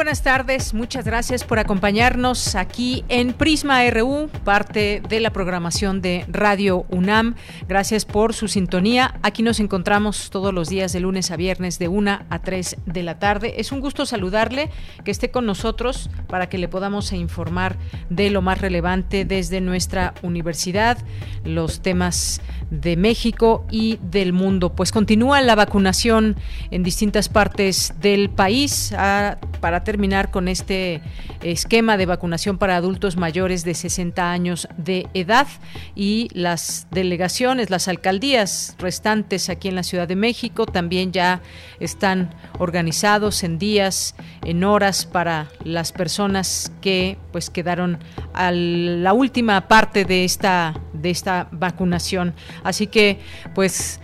Buenas tardes, muchas gracias por acompañarnos aquí en Prisma RU, parte de la programación de Radio UNAM. Gracias por su sintonía. Aquí nos encontramos todos los días de lunes a viernes de 1 a 3 de la tarde. Es un gusto saludarle, que esté con nosotros para que le podamos informar de lo más relevante desde nuestra universidad, los temas de México y del mundo. Pues continúa la vacunación en distintas partes del país ah, para terminar con este esquema de vacunación para adultos mayores de 60 años de edad y las delegaciones, las alcaldías restantes aquí en la Ciudad de México también ya están organizados en días, en horas para las personas que pues quedaron a la última parte de esta de esta vacunación. Así que pues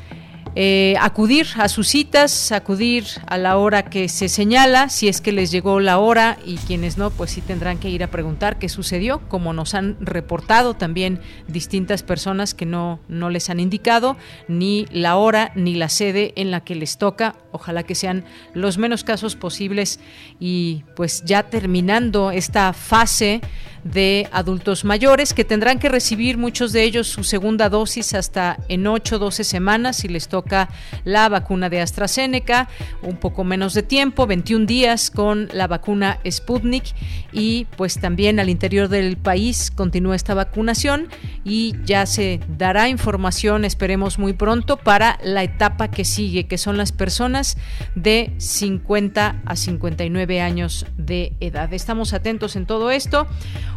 eh, acudir a sus citas, acudir a la hora que se señala, si es que les llegó la hora y quienes no, pues sí tendrán que ir a preguntar qué sucedió, como nos han reportado también distintas personas que no, no les han indicado ni la hora ni la sede en la que les toca. Ojalá que sean los menos casos posibles y pues ya terminando esta fase de adultos mayores que tendrán que recibir muchos de ellos su segunda dosis hasta en 8 12 semanas si les toca la vacuna de AstraZeneca, un poco menos de tiempo, 21 días con la vacuna Sputnik y pues también al interior del país continúa esta vacunación y ya se dará información, esperemos muy pronto, para la etapa que sigue, que son las personas de 50 a 59 años de edad. Estamos atentos en todo esto.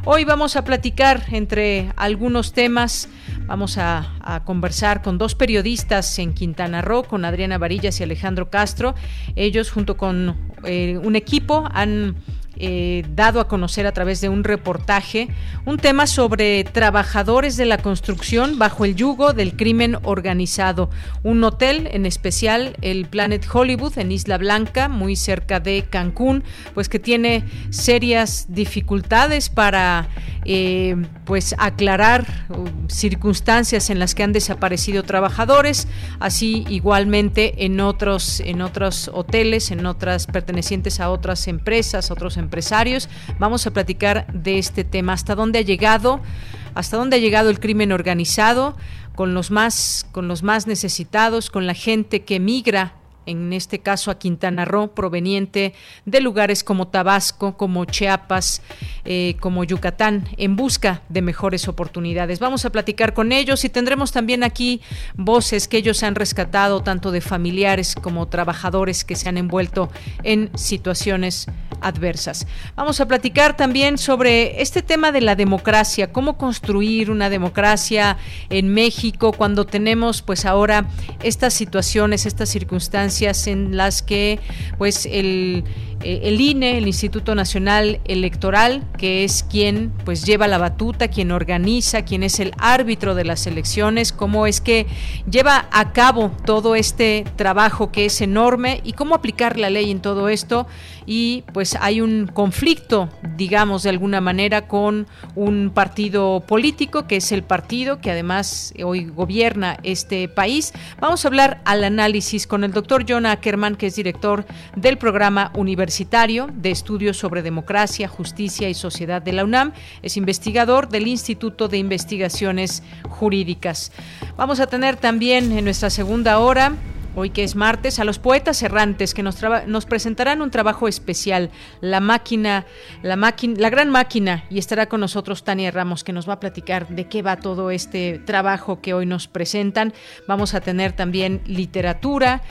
Hoy vamos a platicar entre algunos temas, vamos a, conversar con dos periodistas en Quintana Roo, con Adriana Varillas y Alejandro Castro. Ellos junto con eh, un equipo han eh, dado a conocer a través de un reportaje un tema sobre trabajadores de la construcción bajo el yugo del crimen organizado. Un hotel, en especial el Planet Hollywood en Isla Blanca, muy cerca de Cancún, pues que tiene serias dificultades para eh, pues aclarar uh, circunstancias en las que han desaparecido trabajadores, así igualmente en otros en otros hoteles, en otras pertenecientes a otras empresas, otros empresarios. Vamos a platicar de este tema, hasta dónde ha llegado, hasta dónde ha llegado el crimen organizado con los más con los más necesitados, con la gente que migra en este caso a Quintana Roo, proveniente de lugares como Tabasco, como Chiapas, eh, como Yucatán, en busca de mejores oportunidades. Vamos a platicar con ellos y tendremos también aquí voces que ellos han rescatado, tanto de familiares como trabajadores que se han envuelto en situaciones adversas. Vamos a platicar también sobre este tema de la democracia, cómo construir una democracia en México cuando tenemos pues ahora estas situaciones, estas circunstancias en las que pues el, eh, el INE, el Instituto Nacional Electoral, que es quien pues lleva la batuta, quien organiza, quien es el árbitro de las elecciones, cómo es que lleva a cabo todo este trabajo que es enorme y cómo aplicar la ley en todo esto y pues hay un conflicto, digamos de alguna manera, con un partido político que es el partido que además hoy gobierna este país. Vamos a hablar al análisis con el doctor John Ackerman, que es director del programa universitario de estudios sobre democracia, justicia y sociedad de la UNAM. Es investigador del Instituto de Investigaciones Jurídicas. Vamos a tener también en nuestra segunda hora hoy que es martes, a los poetas errantes que nos, nos presentarán un trabajo especial, La máquina, la máquina, la gran máquina, y estará con nosotros Tania Ramos que nos va a platicar de qué va todo este trabajo que hoy nos presentan. Vamos a tener también literatura,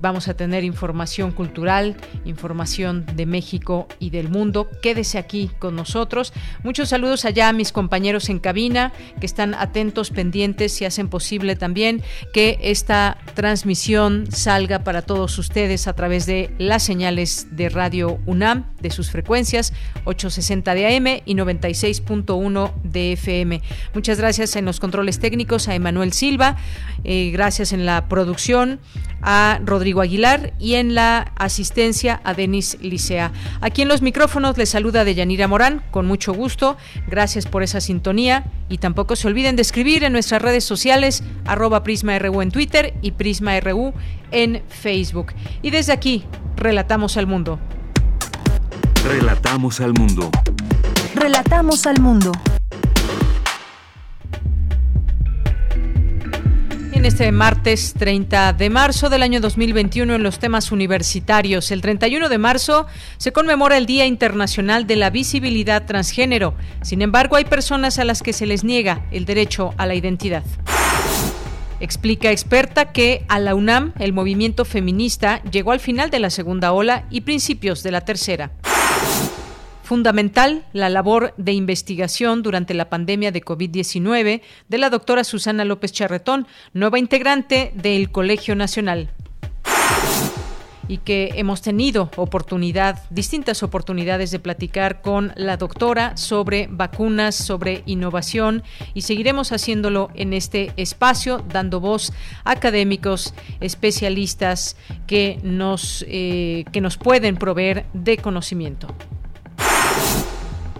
vamos a tener información cultural, información de México y del mundo. Quédese aquí con nosotros. Muchos saludos allá a mis compañeros en cabina que están atentos, pendientes y hacen posible también que esta transmisión salga para todos ustedes a través de las señales de Radio UNAM, de sus frecuencias 860 de AM y 96.1 de FM. Muchas gracias en los controles técnicos a Emanuel Silva, eh, gracias en la producción a Rodrigo Aguilar y en la asistencia a Denis Licea. Aquí en los micrófonos les saluda Deyanira Morán, con mucho gusto. Gracias por esa sintonía y tampoco se olviden de escribir en nuestras redes sociales arroba PrismaRU en Twitter y PrismaRU en Facebook. Y desde aquí, relatamos al mundo. Relatamos al mundo. Relatamos al mundo. En este martes 30 de marzo del año 2021 en los temas universitarios. El 31 de marzo se conmemora el Día Internacional de la Visibilidad Transgénero. Sin embargo, hay personas a las que se les niega el derecho a la identidad. Explica experta que a la UNAM el movimiento feminista llegó al final de la segunda ola y principios de la tercera. Fundamental la labor de investigación durante la pandemia de COVID-19 de la doctora Susana López Charretón, nueva integrante del Colegio Nacional y que hemos tenido oportunidad, distintas oportunidades de platicar con la doctora sobre vacunas, sobre innovación y seguiremos haciéndolo en este espacio, dando voz a académicos, especialistas que nos, eh, que nos pueden proveer de conocimiento.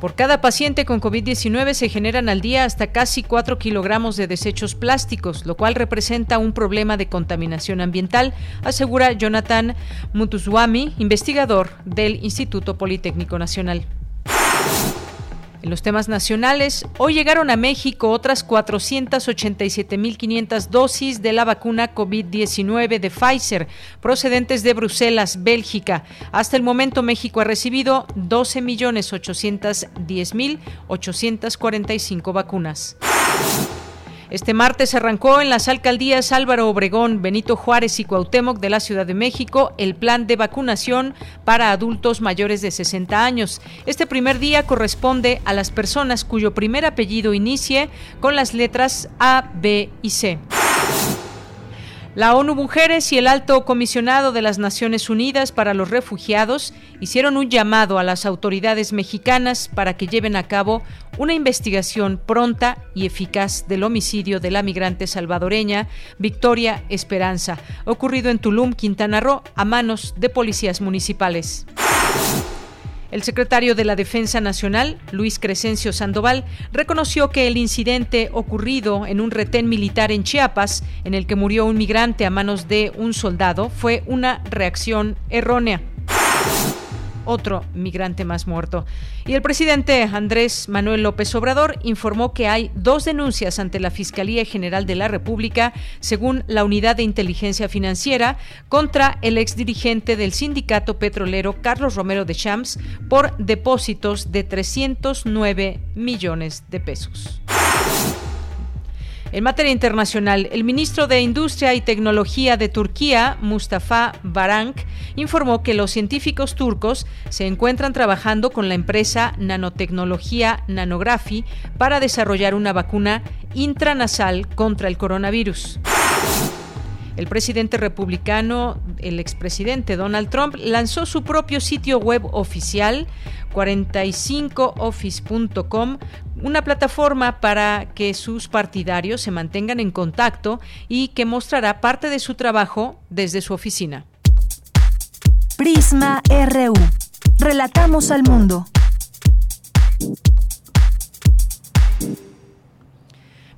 Por cada paciente con COVID-19 se generan al día hasta casi 4 kilogramos de desechos plásticos, lo cual representa un problema de contaminación ambiental, asegura Jonathan Mutuswami, investigador del Instituto Politécnico Nacional. En los temas nacionales, hoy llegaron a México otras 487.500 dosis de la vacuna COVID-19 de Pfizer, procedentes de Bruselas, Bélgica. Hasta el momento, México ha recibido 12.810.845 vacunas. Este martes arrancó en las alcaldías Álvaro Obregón, Benito Juárez y Cuauhtémoc de la Ciudad de México el plan de vacunación para adultos mayores de 60 años. Este primer día corresponde a las personas cuyo primer apellido inicie con las letras A, B y C. La ONU Mujeres y el Alto Comisionado de las Naciones Unidas para los Refugiados hicieron un llamado a las autoridades mexicanas para que lleven a cabo una investigación pronta y eficaz del homicidio de la migrante salvadoreña Victoria Esperanza, ocurrido en Tulum, Quintana Roo, a manos de policías municipales. El secretario de la Defensa Nacional, Luis Crescencio Sandoval, reconoció que el incidente ocurrido en un retén militar en Chiapas, en el que murió un migrante a manos de un soldado, fue una reacción errónea otro migrante más muerto. Y el presidente Andrés Manuel López Obrador informó que hay dos denuncias ante la Fiscalía General de la República, según la Unidad de Inteligencia Financiera, contra el exdirigente del sindicato petrolero Carlos Romero de Champs por depósitos de 309 millones de pesos. En materia internacional, el ministro de Industria y Tecnología de Turquía, Mustafa Barank, informó que los científicos turcos se encuentran trabajando con la empresa Nanotecnología Nanography para desarrollar una vacuna intranasal contra el coronavirus. El presidente republicano, el expresidente Donald Trump, lanzó su propio sitio web oficial 45office.com, una plataforma para que sus partidarios se mantengan en contacto y que mostrará parte de su trabajo desde su oficina. Prisma RU. Relatamos al mundo.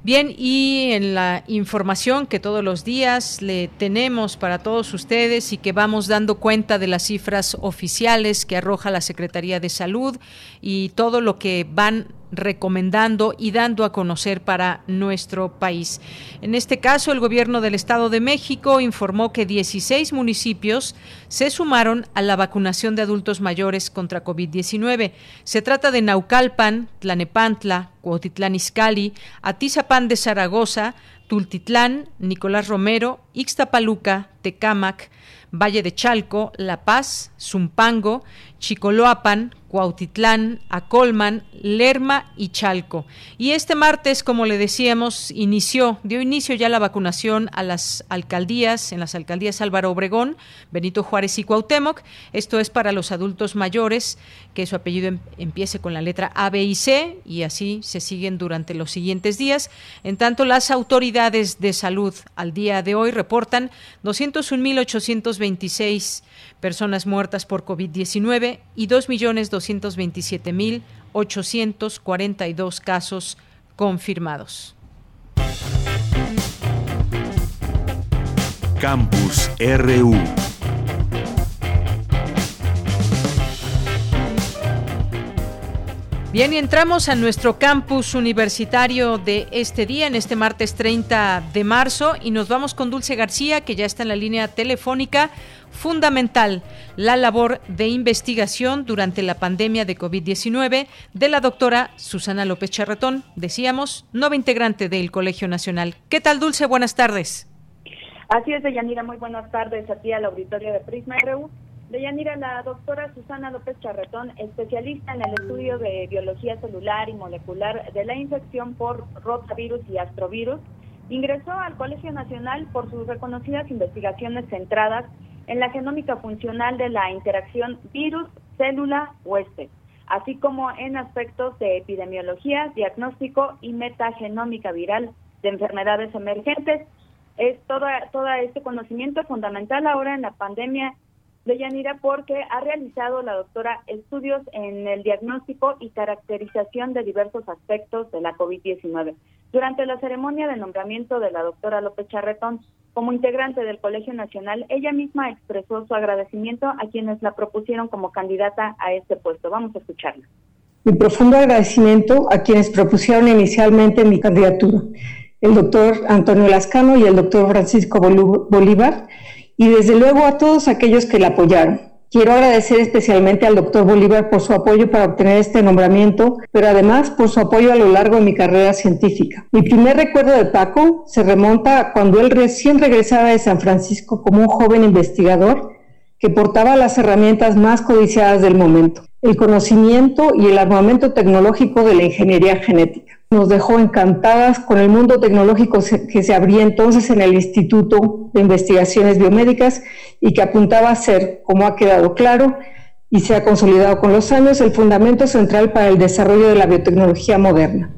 Bien, y en la información que todos los días le tenemos para todos ustedes y que vamos dando cuenta de las cifras oficiales que arroja la Secretaría de Salud y todo lo que van recomendando y dando a conocer para nuestro país. En este caso, el gobierno del Estado de México informó que 16 municipios se sumaron a la vacunación de adultos mayores contra COVID-19. Se trata de Naucalpan, Tlanepantla, Cuautitlán Izcalli, Atizapán de Zaragoza, Tultitlán, Nicolás Romero, Ixtapaluca, Tecámac, Valle de Chalco, La Paz, Zumpango, Chicoloapan, Cuautitlán, Acolman, Lerma y Chalco. Y este martes, como le decíamos, inició, dio inicio ya la vacunación a las alcaldías, en las alcaldías Álvaro Obregón, Benito Juárez y Cuauhtémoc. Esto es para los adultos mayores, que su apellido em, empiece con la letra A, B y C, y así se siguen durante los siguientes días. En tanto, las autoridades de salud al día de hoy reportan 201.826 personas muertas por COVID-19 y 2.227.842 casos confirmados. Campus RU Bien, y entramos a nuestro campus universitario de este día, en este martes 30 de marzo, y nos vamos con Dulce García, que ya está en la línea telefónica. Fundamental la labor de investigación durante la pandemia de COVID-19 de la doctora Susana López Charretón, decíamos, nueva integrante del Colegio Nacional. ¿Qué tal, Dulce? Buenas tardes. Así es, Deyanira, muy buenas tardes a ti al auditorio de Prisma RU. Deyanira, la doctora Susana López Charretón, especialista en el estudio de biología celular y molecular de la infección por rotavirus y astrovirus, ingresó al Colegio Nacional por sus reconocidas investigaciones centradas en la genómica funcional de la interacción virus-célula-huésped, así como en aspectos de epidemiología, diagnóstico y metagenómica viral de enfermedades emergentes. Es toda, todo este conocimiento fundamental ahora en la pandemia de Yanira porque ha realizado la doctora estudios en el diagnóstico y caracterización de diversos aspectos de la COVID-19. Durante la ceremonia de nombramiento de la doctora López Charretón como integrante del Colegio Nacional, ella misma expresó su agradecimiento a quienes la propusieron como candidata a este puesto. Vamos a escucharla. Mi profundo agradecimiento a quienes propusieron inicialmente mi candidatura, el doctor Antonio Lascano y el doctor Francisco Bolívar, y desde luego a todos aquellos que la apoyaron. Quiero agradecer especialmente al doctor Bolívar por su apoyo para obtener este nombramiento, pero además por su apoyo a lo largo de mi carrera científica. Mi primer recuerdo de Paco se remonta a cuando él recién regresaba de San Francisco como un joven investigador que portaba las herramientas más codiciadas del momento, el conocimiento y el armamento tecnológico de la ingeniería genética nos dejó encantadas con el mundo tecnológico que se abría entonces en el Instituto de Investigaciones Biomédicas y que apuntaba a ser, como ha quedado claro y se ha consolidado con los años, el fundamento central para el desarrollo de la biotecnología moderna.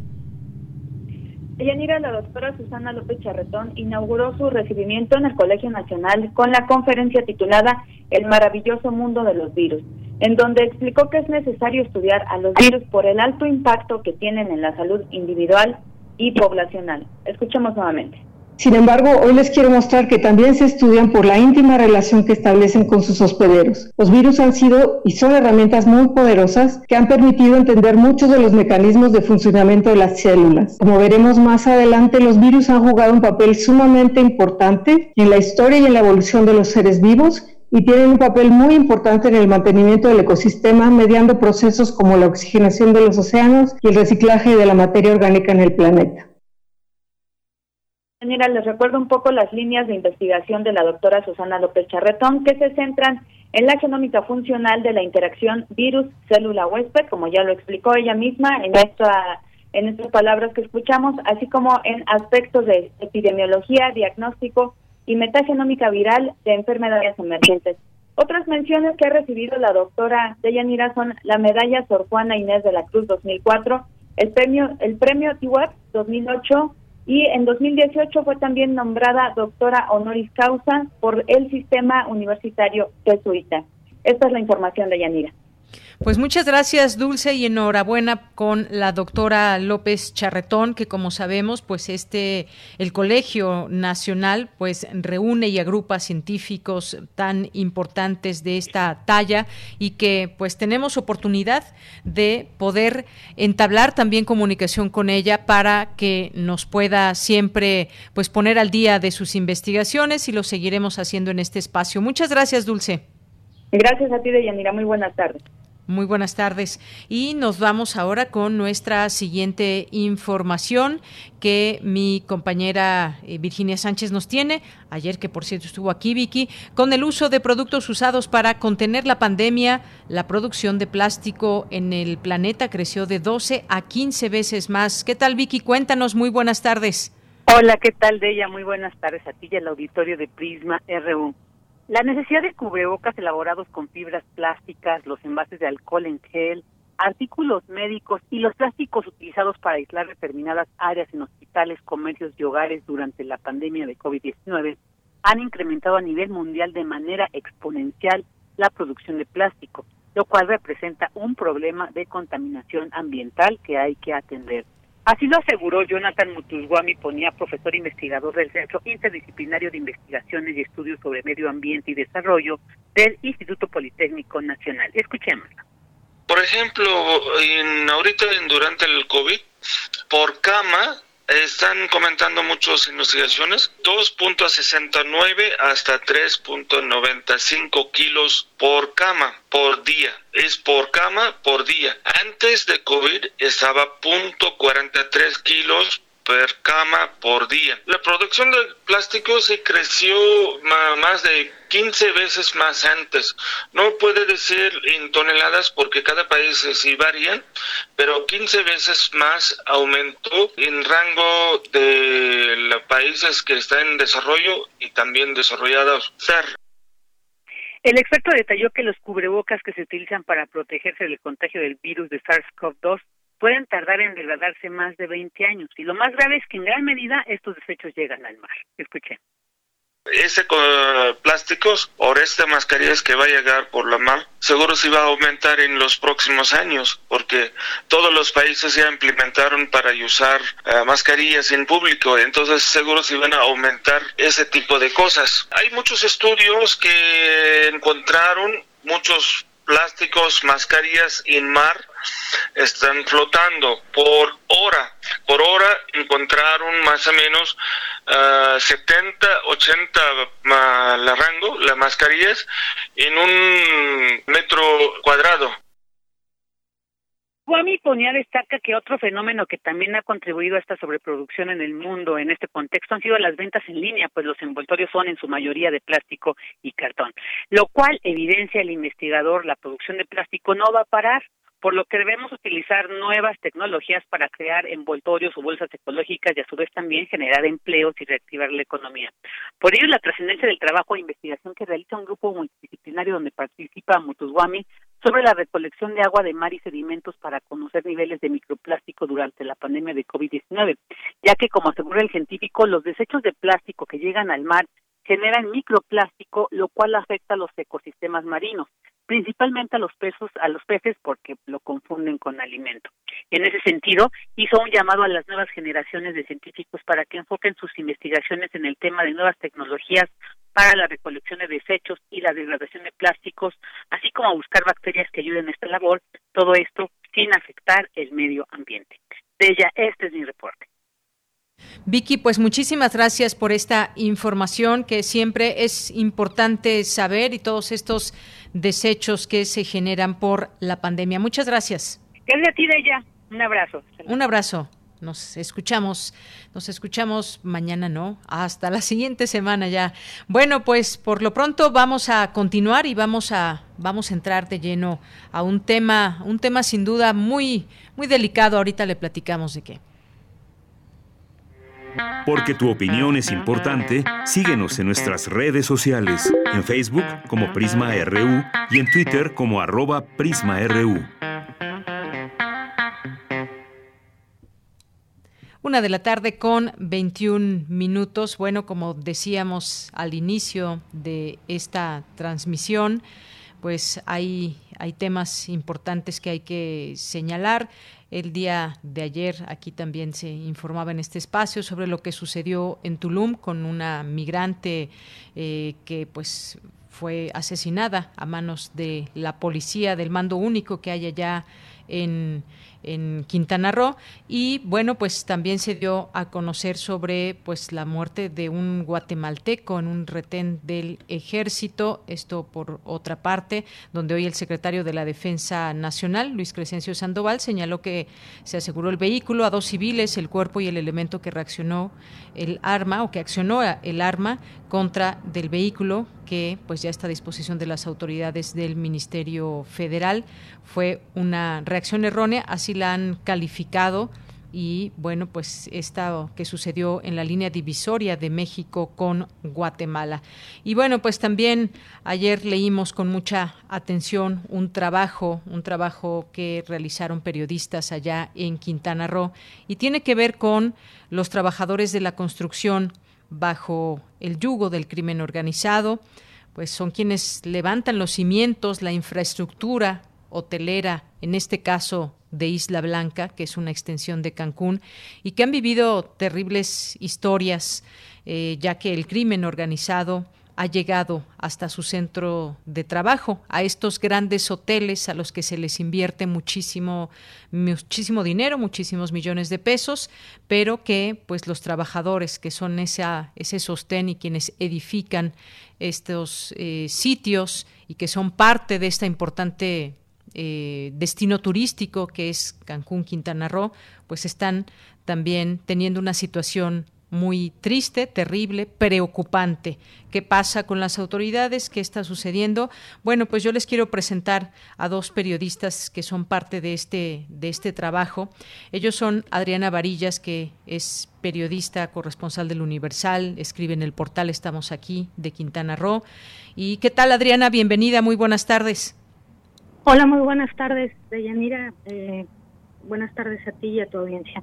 Yanira, la doctora Susana López Charretón inauguró su recibimiento en el Colegio Nacional con la conferencia titulada El maravilloso mundo de los virus, en donde explicó que es necesario estudiar a los virus por el alto impacto que tienen en la salud individual y poblacional. Escuchemos nuevamente. Sin embargo, hoy les quiero mostrar que también se estudian por la íntima relación que establecen con sus hospederos. Los virus han sido y son herramientas muy poderosas que han permitido entender muchos de los mecanismos de funcionamiento de las células. Como veremos más adelante, los virus han jugado un papel sumamente importante en la historia y en la evolución de los seres vivos y tienen un papel muy importante en el mantenimiento del ecosistema mediando procesos como la oxigenación de los océanos y el reciclaje de la materia orgánica en el planeta. Mira, les recuerdo un poco las líneas de investigación de la doctora Susana López Charretón que se centran en la genómica funcional de la interacción virus-célula huésped, como ya lo explicó ella misma en esta en estas palabras que escuchamos, así como en aspectos de epidemiología, diagnóstico y metagenómica viral de enfermedades emergentes. Otras menciones que ha recibido la doctora Deyanira son la medalla Sor Juana Inés de la Cruz 2004, el premio el premio TIWAP 2008 y en 2018 fue también nombrada doctora honoris causa por el sistema universitario jesuita. Esta es la información de Yanira. Pues muchas gracias, Dulce, y enhorabuena con la doctora López Charretón, que como sabemos, pues este, el Colegio Nacional, pues reúne y agrupa científicos tan importantes de esta talla y que pues tenemos oportunidad de poder entablar también comunicación con ella para que nos pueda siempre pues poner al día de sus investigaciones y lo seguiremos haciendo en este espacio. Muchas gracias, Dulce. Gracias a ti, Deyanira. Muy buenas tardes. Muy buenas tardes. Y nos vamos ahora con nuestra siguiente información que mi compañera eh, Virginia Sánchez nos tiene. Ayer, que por cierto estuvo aquí, Vicky, con el uso de productos usados para contener la pandemia, la producción de plástico en el planeta creció de 12 a 15 veces más. ¿Qué tal, Vicky? Cuéntanos. Muy buenas tardes. Hola, ¿qué tal, Deya? Muy buenas tardes a ti y al auditorio de Prisma RU. La necesidad de cubrebocas elaborados con fibras plásticas, los envases de alcohol en gel, artículos médicos y los plásticos utilizados para aislar determinadas áreas en hospitales, comercios y hogares durante la pandemia de COVID-19 han incrementado a nivel mundial de manera exponencial la producción de plástico, lo cual representa un problema de contaminación ambiental que hay que atender. Así lo aseguró Jonathan Mutusguami Ponía, profesor investigador del Centro Interdisciplinario de Investigaciones y Estudios sobre Medio Ambiente y Desarrollo del Instituto Politécnico Nacional. Escuchémoslo. Por ejemplo, en, ahorita durante el COVID, por cama están comentando muchas investigaciones, 2.69 hasta 3.95 kilos por cama por día. Es por cama por día. Antes de COVID estaba 0.43 kilos per cama por día. La producción de plástico se creció más de 15 veces más antes. No puede decir en toneladas porque cada país sí varía, pero 15 veces más aumentó en rango de los países que están en desarrollo y también desarrollados. El experto detalló que los cubrebocas que se utilizan para protegerse del contagio del virus de SARS-CoV-2 pueden tardar en degradarse más de 20 años. Y lo más grave es que en gran medida estos desechos llegan al mar. Escuchen. Ese con plásticos o esta mascarillas que va a llegar por la mar, seguro sí va a aumentar en los próximos años, porque todos los países ya implementaron para usar eh, mascarillas en público, entonces seguro sí van a aumentar ese tipo de cosas. Hay muchos estudios que encontraron muchos plásticos, mascarillas en mar están flotando por hora. Por hora encontraron más o menos 70, 80 la rango, las mascarillas, en un metro cuadrado. Guami Ponía destaca que otro fenómeno que también ha contribuido a esta sobreproducción en el mundo en este contexto han sido las ventas en línea, pues los envoltorios son en su mayoría de plástico y cartón, lo cual evidencia el investigador la producción de plástico no va a parar, por lo que debemos utilizar nuevas tecnologías para crear envoltorios o bolsas ecológicas y a su vez también generar empleos y reactivar la economía. Por ello, la trascendencia del trabajo de investigación que realiza un grupo multidisciplinario donde participa Mutuswami sobre la recolección de agua de mar y sedimentos para conocer niveles de microplástico durante la pandemia de COVID-19, ya que, como asegura el científico, los desechos de plástico que llegan al mar generan microplástico, lo cual afecta a los ecosistemas marinos, principalmente a los peces, a los peces porque lo confunden con alimento. En ese sentido, hizo un llamado a las nuevas generaciones de científicos para que enfoquen sus investigaciones en el tema de nuevas tecnologías para la recolección de desechos y la degradación de plásticos, así como a buscar bacterias que ayuden a esta labor, todo esto sin afectar el medio ambiente. De ella, este es mi reporte. Vicky, pues muchísimas gracias por esta información que siempre es importante saber y todos estos desechos que se generan por la pandemia. Muchas gracias. ¿Qué es de ti, de ella? Un abrazo. Un abrazo. Nos escuchamos, nos escuchamos mañana, ¿no? Hasta la siguiente semana ya. Bueno, pues por lo pronto vamos a continuar y vamos a vamos a entrar de lleno a un tema, un tema sin duda muy muy delicado. Ahorita le platicamos de qué. Porque tu opinión es importante, síguenos en nuestras redes sociales, en Facebook como Prisma RU y en Twitter como arroba PrismaRU. Una de la tarde con 21 minutos. Bueno, como decíamos al inicio de esta transmisión, pues hay, hay temas importantes que hay que señalar. El día de ayer aquí también se informaba en este espacio sobre lo que sucedió en Tulum con una migrante eh, que pues fue asesinada a manos de la policía del mando único que hay allá en en Quintana Roo. Y bueno pues también se dio a conocer sobre pues la muerte de un guatemalteco en un retén del ejército esto por otra parte donde hoy el secretario de la Defensa Nacional Luis Crescencio Sandoval señaló que se aseguró el vehículo a dos civiles el cuerpo y el elemento que reaccionó el arma o que accionó el arma contra del vehículo que pues ya está a disposición de las autoridades del Ministerio Federal. Fue una reacción errónea, así la han calificado y bueno, pues esta que sucedió en la línea divisoria de México con Guatemala. Y bueno, pues también ayer leímos con mucha atención un trabajo, un trabajo que realizaron periodistas allá en Quintana Roo y tiene que ver con los trabajadores de la construcción bajo el yugo del crimen organizado, pues son quienes levantan los cimientos, la infraestructura hotelera, en este caso de Isla Blanca, que es una extensión de Cancún, y que han vivido terribles historias, eh, ya que el crimen organizado ha llegado hasta su centro de trabajo, a estos grandes hoteles a los que se les invierte muchísimo, muchísimo dinero, muchísimos millones de pesos, pero que pues los trabajadores que son esa, ese sostén y quienes edifican estos eh, sitios y que son parte de esta importante eh, destino turístico que es Cancún, Quintana Roo, pues están también teniendo una situación muy triste, terrible, preocupante. ¿Qué pasa con las autoridades? ¿Qué está sucediendo? Bueno, pues yo les quiero presentar a dos periodistas que son parte de este, de este trabajo. Ellos son Adriana Varillas, que es periodista corresponsal del Universal, escribe en el portal Estamos aquí de Quintana Roo. ¿Y qué tal, Adriana? Bienvenida, muy buenas tardes. Hola, muy buenas tardes, Deyanira. Eh, buenas tardes a ti y a tu audiencia.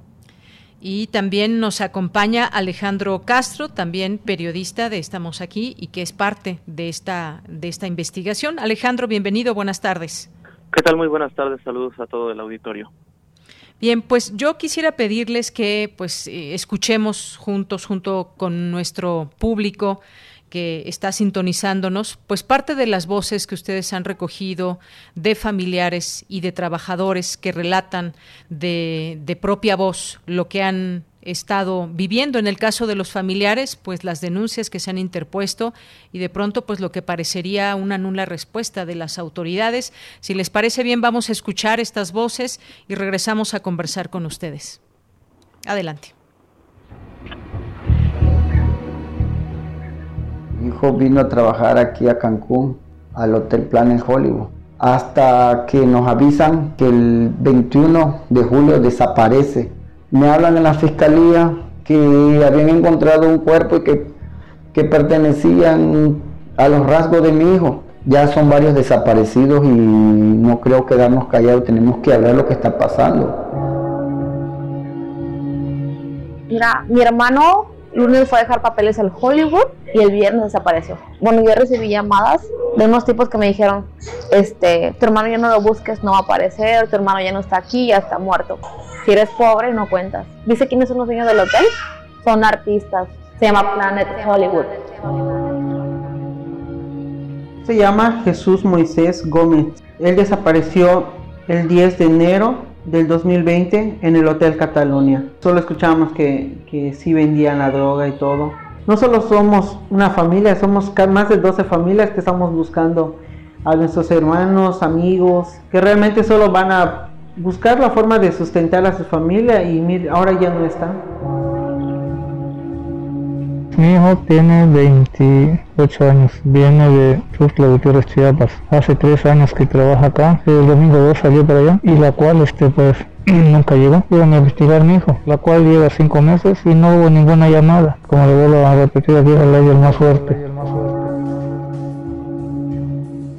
Y también nos acompaña Alejandro Castro, también periodista de Estamos aquí y que es parte de esta, de esta investigación. Alejandro, bienvenido, buenas tardes. ¿Qué tal? Muy buenas tardes, saludos a todo el auditorio. Bien, pues yo quisiera pedirles que pues eh, escuchemos juntos, junto con nuestro público, que está sintonizándonos, pues parte de las voces que ustedes han recogido de familiares y de trabajadores que relatan de, de propia voz lo que han estado viviendo en el caso de los familiares, pues las denuncias que se han interpuesto y de pronto pues lo que parecería una nula respuesta de las autoridades. Si les parece bien, vamos a escuchar estas voces y regresamos a conversar con ustedes. Adelante. Hijo vino a trabajar aquí a Cancún, al Hotel Planet Hollywood, hasta que nos avisan que el 21 de julio desaparece. Me hablan en la fiscalía que habían encontrado un cuerpo y que, que pertenecían a los rasgos de mi hijo. Ya son varios desaparecidos y no creo quedarnos callados, tenemos que hablar lo que está pasando. Mira, mi hermano lunes fue a dejar papeles al Hollywood y el viernes desapareció. Bueno, yo recibí llamadas de unos tipos que me dijeron, este, tu hermano ya no lo busques, no va a aparecer, tu hermano ya no está aquí, ya está muerto. Si eres pobre, no cuentas. ¿Dice quiénes son los dueños del hotel? Son artistas. Se llama Planet Hollywood. Se llama Jesús Moisés Gómez. Él desapareció el 10 de enero del 2020 en el Hotel Catalonia. Solo escuchamos que, que sí vendían la droga y todo. No solo somos una familia, somos más de 12 familias que estamos buscando a nuestros hermanos, amigos, que realmente solo van a buscar la forma de sustentar a su familia y ahora ya no están. Mi hijo tiene 28 años, viene de Tuxtla Gutiérrez, Chiapas. Hace tres años que trabaja acá, el domingo 2 salió para allá y la cual este pues nunca llegó. Iban a investigar a mi hijo, la cual lleva cinco meses y no hubo ninguna llamada. Como le vuelvo a repetir, aquí es la ley el más fuerte.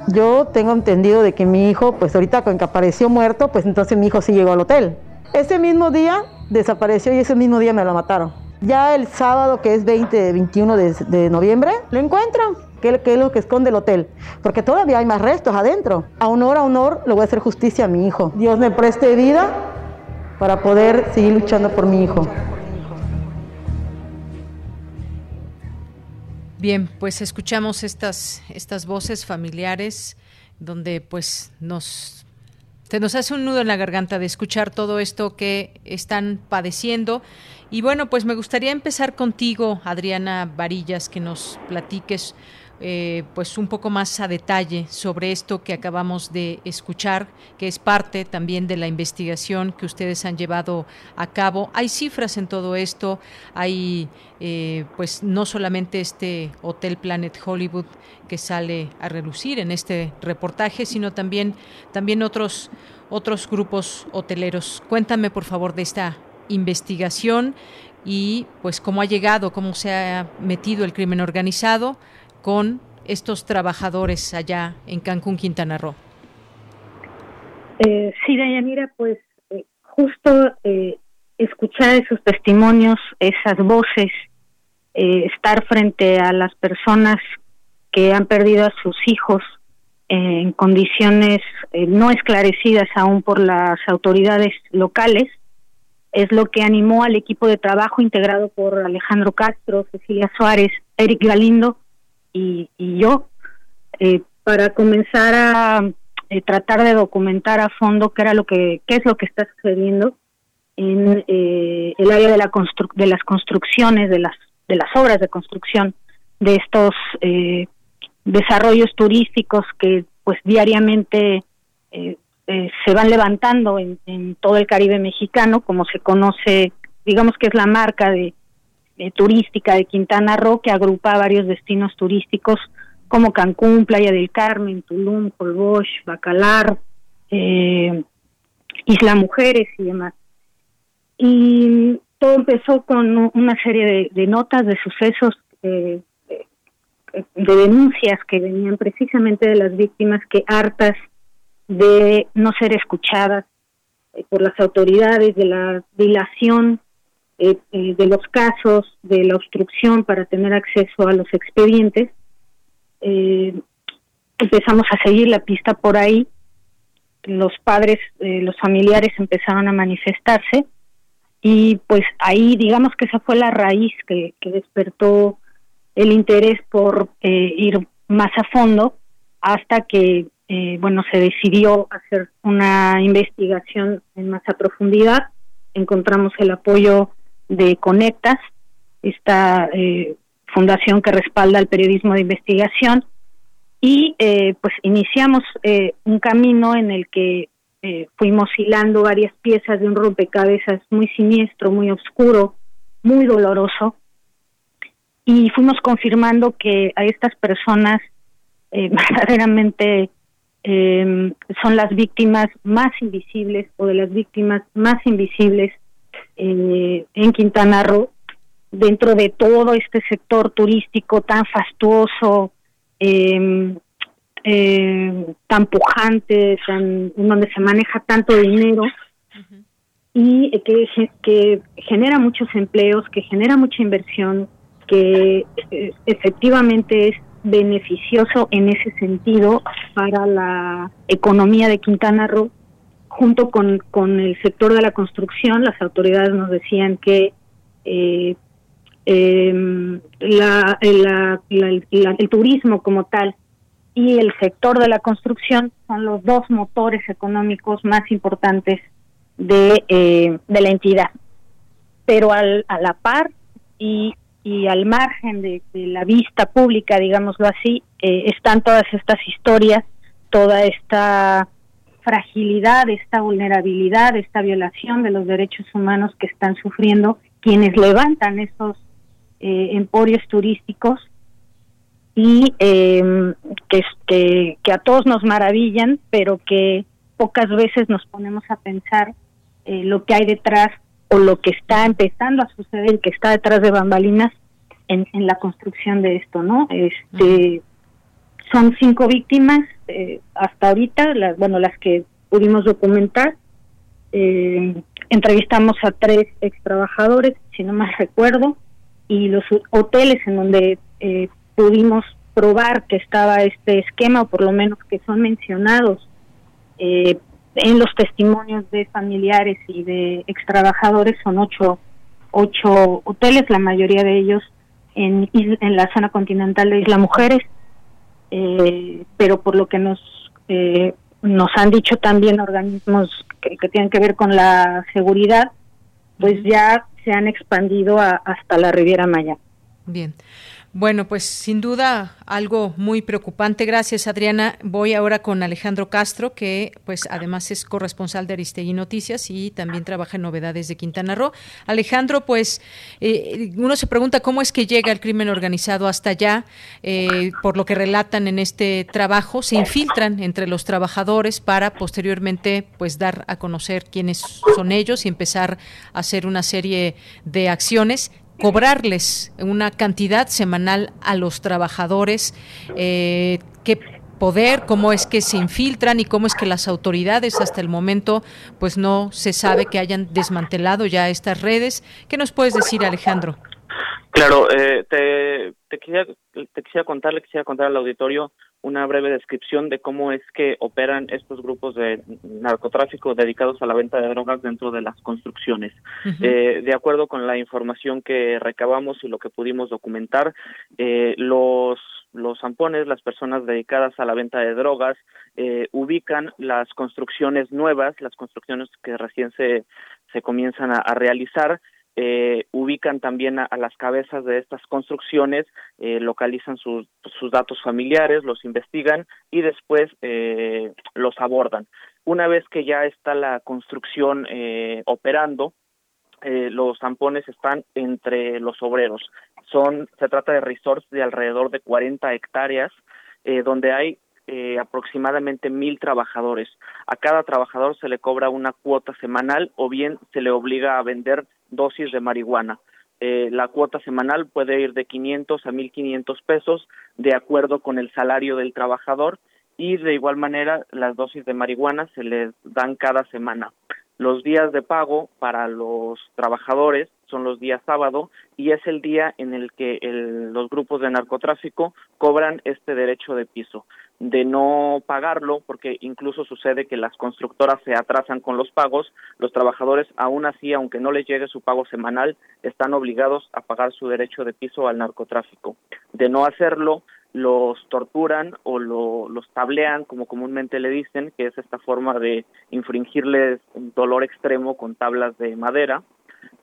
Yo tengo entendido de que mi hijo, pues ahorita con que apareció muerto, pues entonces mi hijo sí llegó al hotel. Ese mismo día desapareció y ese mismo día me lo mataron. Ya el sábado, que es 20, 21 de, noviembre, lo encuentran ¿Qué, ¿Qué, es lo que esconde el hotel? Porque todavía hay más restos adentro. A honor, a honor, le voy a hacer justicia a mi hijo. Dios me preste vida para poder seguir luchando por mi hijo. Bien, pues escuchamos estas, estas voces familiares donde pues nos se nos hace un nudo en la garganta de escuchar todo esto que están padeciendo. Y bueno, pues me gustaría empezar contigo, Adriana Varillas, que nos platiques eh, pues un poco más a detalle sobre esto que acabamos de escuchar, que es parte también de la investigación que ustedes han llevado a cabo. Hay cifras en todo esto, hay eh, pues no solamente este Hotel Planet Hollywood que sale a relucir en este reportaje, sino también, también otros, otros grupos hoteleros. Cuéntame, por favor, de esta investigación y pues cómo ha llegado, cómo se ha metido el crimen organizado con estos trabajadores allá en Cancún, Quintana Roo. Eh, sí, Dayanira, pues eh, justo eh, escuchar esos testimonios, esas voces, eh, estar frente a las personas que han perdido a sus hijos en condiciones eh, no esclarecidas aún por las autoridades locales, es lo que animó al equipo de trabajo integrado por Alejandro Castro, Cecilia Suárez, Eric Galindo y, yo, eh, para comenzar a tratar de documentar a fondo qué era lo que qué es lo que está sucediendo en el área de la de las construcciones de las de las obras de construcción de estos eh, desarrollos turísticos que pues diariamente eh, eh, se van levantando en, todo el Caribe mexicano, como se conoce, digamos que es la marca de, turística de Quintana Roo que agrupa varios destinos turísticos como Cancún, Playa del Carmen, Tulum, Holbox, Bacalar, Isla Mujeres y demás. Y todo empezó con una serie de, notas, de sucesos, eh, de denuncias que venían precisamente de las víctimas que hartas de no ser escuchadas eh, por las autoridades, de la dilación eh, de los casos, de la obstrucción para tener acceso a los expedientes, empezamos a seguir la pista por ahí. Los padres, los familiares empezaron a manifestarse y pues ahí digamos que esa fue la raíz que, despertó el interés por eh, ir más a fondo hasta que eh, bueno se decidió hacer una investigación en más a profundidad. Encontramos el apoyo de Conectas esta eh, fundación que respalda el periodismo de investigación. Y pues iniciamos un camino en el que eh, fuimos hilando varias piezas de un rompecabezas muy siniestro, muy oscuro, muy doloroso, y fuimos confirmando que a estas personas eh, verdaderamente em, son las víctimas más invisibles o de las víctimas más invisibles eh, en Quintana Roo, dentro de todo este sector turístico tan fastuoso, eh, eh, tan pujante, tan, donde se maneja tanto dinero y que, que genera muchos empleos, que genera mucha inversión, que eh, efectivamente es beneficioso en ese sentido para la economía de Quintana Roo, junto con, con el sector de la construcción. Las autoridades nos decían que eh, em, la, el turismo como tal y el sector de la construcción son los dos motores económicos más importantes de, eh, de la entidad. Pero al, a la par y, y al margen de, la vista pública, digámoslo así, eh, están todas estas historias, toda esta fragilidad, esta vulnerabilidad, esta violación de los derechos humanos que están sufriendo quienes levantan esos eh, emporios turísticos y eh, que, que, a todos nos maravillan, pero que pocas veces nos ponemos a pensar eh, lo que hay detrás o lo que está empezando a suceder, que está detrás de bambalinas en, la construcción de esto, ¿no? Este, Son cinco víctimas eh, hasta ahorita, las, bueno, las que pudimos documentar. Eh, entrevistamos a tres ex trabajadores, si no mal recuerdo, y los hoteles en donde eh, pudimos probar que estaba este esquema, o por lo menos que son mencionados eh, en los testimonios de familiares y de extrabajadores, son ocho, ocho hoteles, la mayoría de ellos en, en la zona continental de Isla Mujeres, eh, pero por lo que nos, eh, nos han dicho también organismos que, que, tienen que ver con la seguridad, pues ya se han expandido hasta la Riviera Maya. Bien. Bueno, pues sin duda algo muy preocupante. Gracias, Adriana. Voy ahora con Alejandro Castro, que pues además es corresponsal de Aristegui Noticias y también trabaja en novedades de Quintana Roo. Alejandro, pues eh, uno se pregunta cómo es que llega el crimen organizado hasta allá. Eh, por lo que relatan en este trabajo, se infiltran entre los trabajadores para posteriormente pues dar a conocer quiénes son ellos y empezar a hacer una serie de acciones cobrarles una cantidad semanal a los trabajadores, eh, qué poder, cómo es que se infiltran y cómo es que las autoridades hasta el momento pues no se sabe que hayan desmantelado ya estas redes. ¿Qué nos puedes decir, Alejandro? Claro, eh, te, te, quisiera, te quisiera contar, le quisiera contar al auditorio una breve descripción de cómo es que operan estos grupos de narcotráfico dedicados a la venta de drogas dentro de las construcciones. eh, de acuerdo con la información que recabamos y lo que pudimos documentar, eh, los los zampones, las personas dedicadas a la venta de drogas, eh, ubican las construcciones nuevas, las construcciones que recién se, se comienzan a, a realizar, eh, ubican también a, las cabezas de estas construcciones, eh, localizan sus, sus, datos familiares, los investigan y después eh, los abordan. Una vez que ya está la construcción eh, operando, eh, los zampones están entre los obreros. Son, se trata de resorts de alrededor de 40 hectáreas, eh, donde hay eh, aproximadamente mil trabajadores. A cada trabajador se le cobra una cuota semanal o bien se le obliga a vender dosis de marihuana. Eh, la cuota semanal puede ir de 500 a 1.500 pesos de acuerdo con el salario del trabajador y de igual manera las dosis de marihuana se les dan cada semana. Los días de pago para los trabajadores son los días sábado y es el día en el que el, los grupos de narcotráfico cobran este derecho de piso de no pagarlo, porque incluso sucede que las constructoras se atrasan con los pagos, los trabajadores aún así, aunque no les llegue su pago semanal, están obligados a pagar su derecho de piso al narcotráfico. De no hacerlo, los torturan o lo, los tablean, como comúnmente le dicen, que es esta forma de infringirles un dolor extremo con tablas de madera,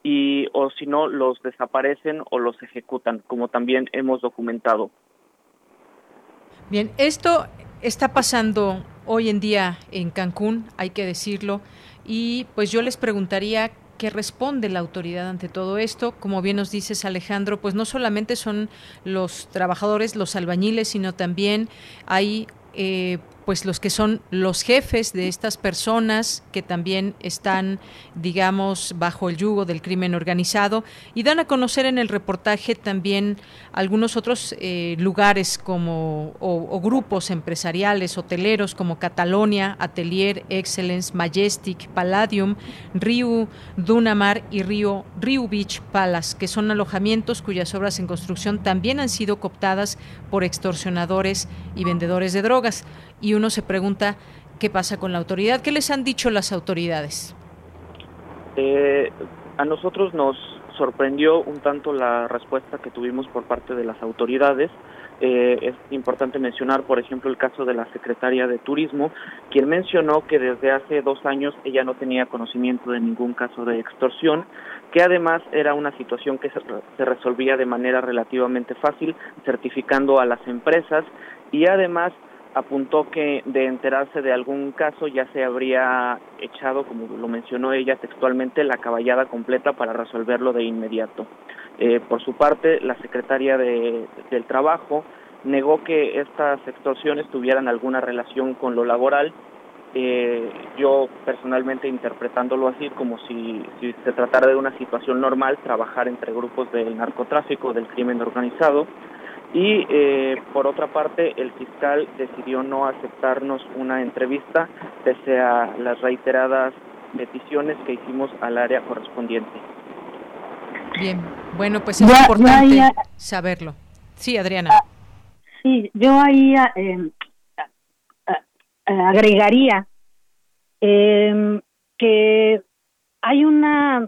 y o si no, los desaparecen o los ejecutan, como también hemos documentado. Bien, esto está pasando hoy en día en Cancún, hay que decirlo, y pues yo les preguntaría qué responde la autoridad ante todo esto. Como bien nos dices, Alejandro, pues no solamente son los trabajadores, los albañiles, sino también hay eh, pues los que son los jefes de estas personas que también están, digamos, bajo el yugo del crimen organizado y dan a conocer en el reportaje también algunos otros eh, lugares como o, grupos empresariales, hoteleros como Catalonia, Atelier, Excellence, Majestic, Palladium, Riu, Dunamar y Río, Riu Beach Palace, que son alojamientos cuyas obras en construcción también han sido cooptadas por extorsionadores y vendedores de drogas y uno se pregunta qué pasa con la autoridad. ¿Qué les han dicho las autoridades? Eh, a nosotros nos sorprendió un tanto la respuesta que tuvimos por parte de las autoridades. Eh, es importante mencionar, por ejemplo, el caso de la secretaria de Turismo, quien mencionó que desde hace dos años ella no tenía conocimiento de ningún caso de extorsión, que además era una situación que se, se resolvía de manera relativamente fácil, certificando a las empresas y además apuntó que de enterarse de algún caso ya se habría echado, como lo mencionó ella textualmente, la caballada completa para resolverlo de inmediato. Eh, por su parte, la secretaria de, del Trabajo negó que estas extorsiones tuvieran alguna relación con lo laboral. Eh, yo personalmente interpretándolo así como si, si se tratara de una situación normal, trabajar entre grupos del narcotráfico, del crimen organizado, y eh, por otra parte, el fiscal decidió no aceptarnos una entrevista pese a las reiteradas peticiones que hicimos al área correspondiente. Bien, bueno, pues es ya, importante ya, ya. saberlo. Sí, Adriana. Ah, Sí, yo ahí eh, agregaría eh, que hay una,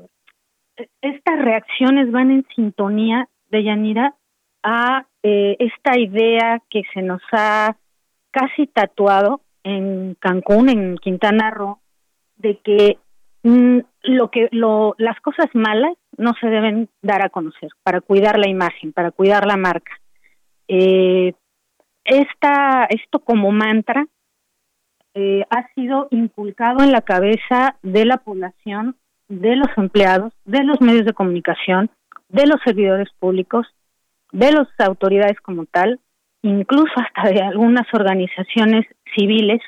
estas reacciones van en sintonía de Yanira a eh, esta idea que se nos ha casi tatuado en Cancún, en Quintana Roo, de que mm, lo que lo, las cosas malas no se deben dar a conocer para cuidar la imagen, para cuidar la marca. Eh, esta, esto como mantra eh, ha sido inculcado en la cabeza de la población, de los empleados, de los medios de comunicación, de los servidores públicos, de las autoridades como tal, incluso hasta de algunas organizaciones civiles,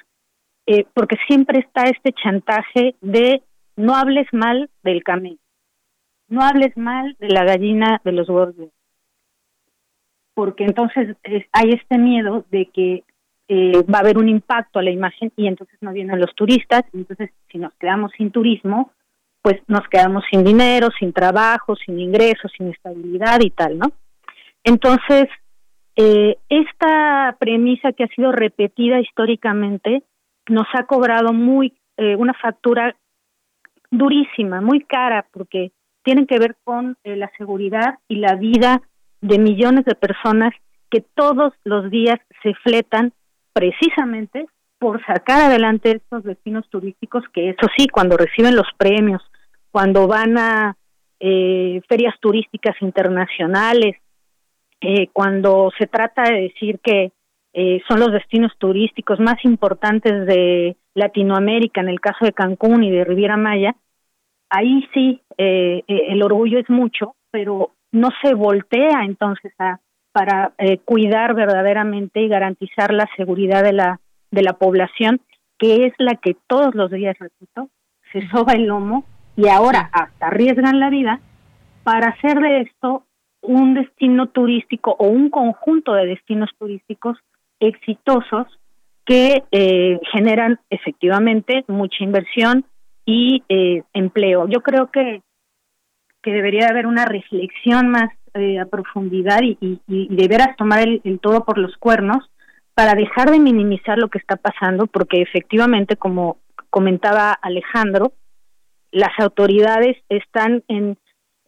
eh, porque siempre está este chantaje de no hables mal del camello, no hables mal de la gallina de los gordos, porque entonces hay este miedo de que eh, va a haber un impacto a la imagen y entonces no vienen los turistas, entonces si nos quedamos sin turismo, pues nos quedamos sin dinero, sin trabajo, sin ingresos, sin estabilidad y tal, ¿no? Entonces, eh, esta premisa que ha sido repetida históricamente nos ha cobrado muy eh, una factura durísima, muy cara, porque tienen que ver con la seguridad y la vida de millones de personas que todos los días se fletan precisamente por sacar adelante estos destinos turísticos que eso sí, cuando reciben los premios, cuando van a eh, ferias turísticas internacionales, eh, cuando se trata de decir que eh, son los destinos turísticos más importantes de Latinoamérica, en el caso de Cancún y de Riviera Maya, ahí sí el orgullo es mucho, pero no se voltea entonces a para eh, cuidar verdaderamente y garantizar la seguridad de la, de la población, que es la que todos los días, repito, se soba el lomo y ahora hasta arriesgan la vida para hacer de esto un destino turístico o un conjunto de destinos turísticos exitosos que eh, generan efectivamente mucha inversión y eh, empleo. Yo creo que, que debería haber una reflexión más eh, a profundidad y, y, de veras tomar el, todo por los cuernos para dejar de minimizar lo que está pasando, porque efectivamente, como comentaba Alejandro, las autoridades están en,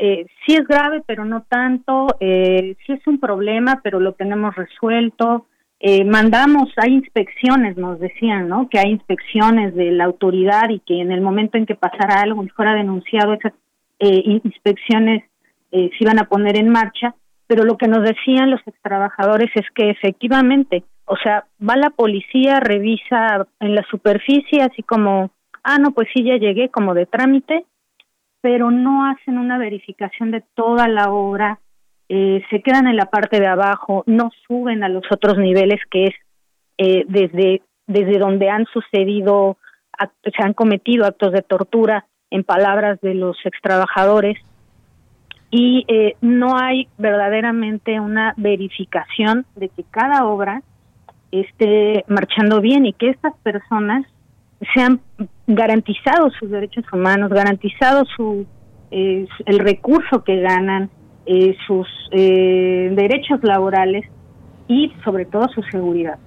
eh, sí es grave, pero no tanto, eh, sí es un problema, pero lo tenemos resuelto. Eh, mandamos, hay inspecciones, nos decían, ¿no? Que hay inspecciones de la autoridad y que en el momento en que pasara algo y fuera denunciado, esas eh, inspecciones eh, se iban a poner en marcha, pero lo que nos decían los trabajadores es que efectivamente, o sea, va la policía, revisa en la superficie, así como, ah, no, pues sí, ya llegué como de trámite, pero no hacen una verificación de toda la obra, eh, se quedan en la parte de abajo, no suben a los otros niveles que es eh, desde, desde donde han sucedido, se han cometido actos de tortura, en palabras de los extrabajadores, y eh, no hay verdaderamente una verificación de que cada obra esté marchando bien y que estas personas sean garantizados sus derechos humanos, garantizados su eh, el recurso que ganan, eh, sus derechos laborales y sobre todo su seguridad.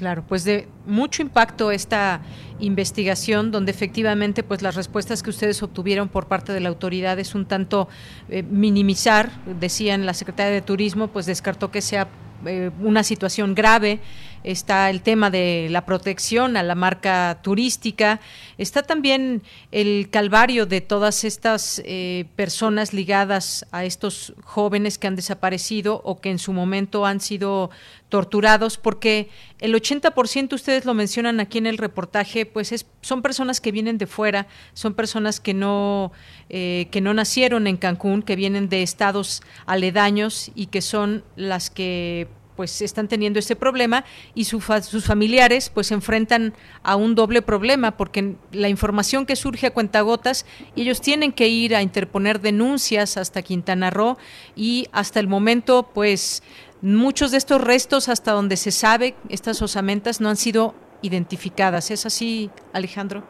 Claro, pues de mucho impacto esta investigación donde efectivamente pues las respuestas que ustedes obtuvieron por parte de la autoridad es un tanto eh, minimizar, decían la secretaria de Turismo, pues descartó que sea eh, una situación grave está el tema de la protección a la marca turística, está también el calvario de todas estas eh, personas ligadas a estos jóvenes que han desaparecido o que en su momento han sido torturados, porque el 80%, ustedes lo mencionan aquí en el reportaje, pues es, son personas que vienen de fuera, son personas que no, eh, que no nacieron en Cancún, que vienen de estados aledaños y que son las que pues están teniendo este problema y sus familiares pues se enfrentan a un doble problema porque la información que surge a cuentagotas ellos tienen que ir a interponer denuncias hasta Quintana Roo y hasta el momento pues muchos de estos restos hasta donde se sabe estas osamentas no han sido identificadas. ¿Es así, Alejandro?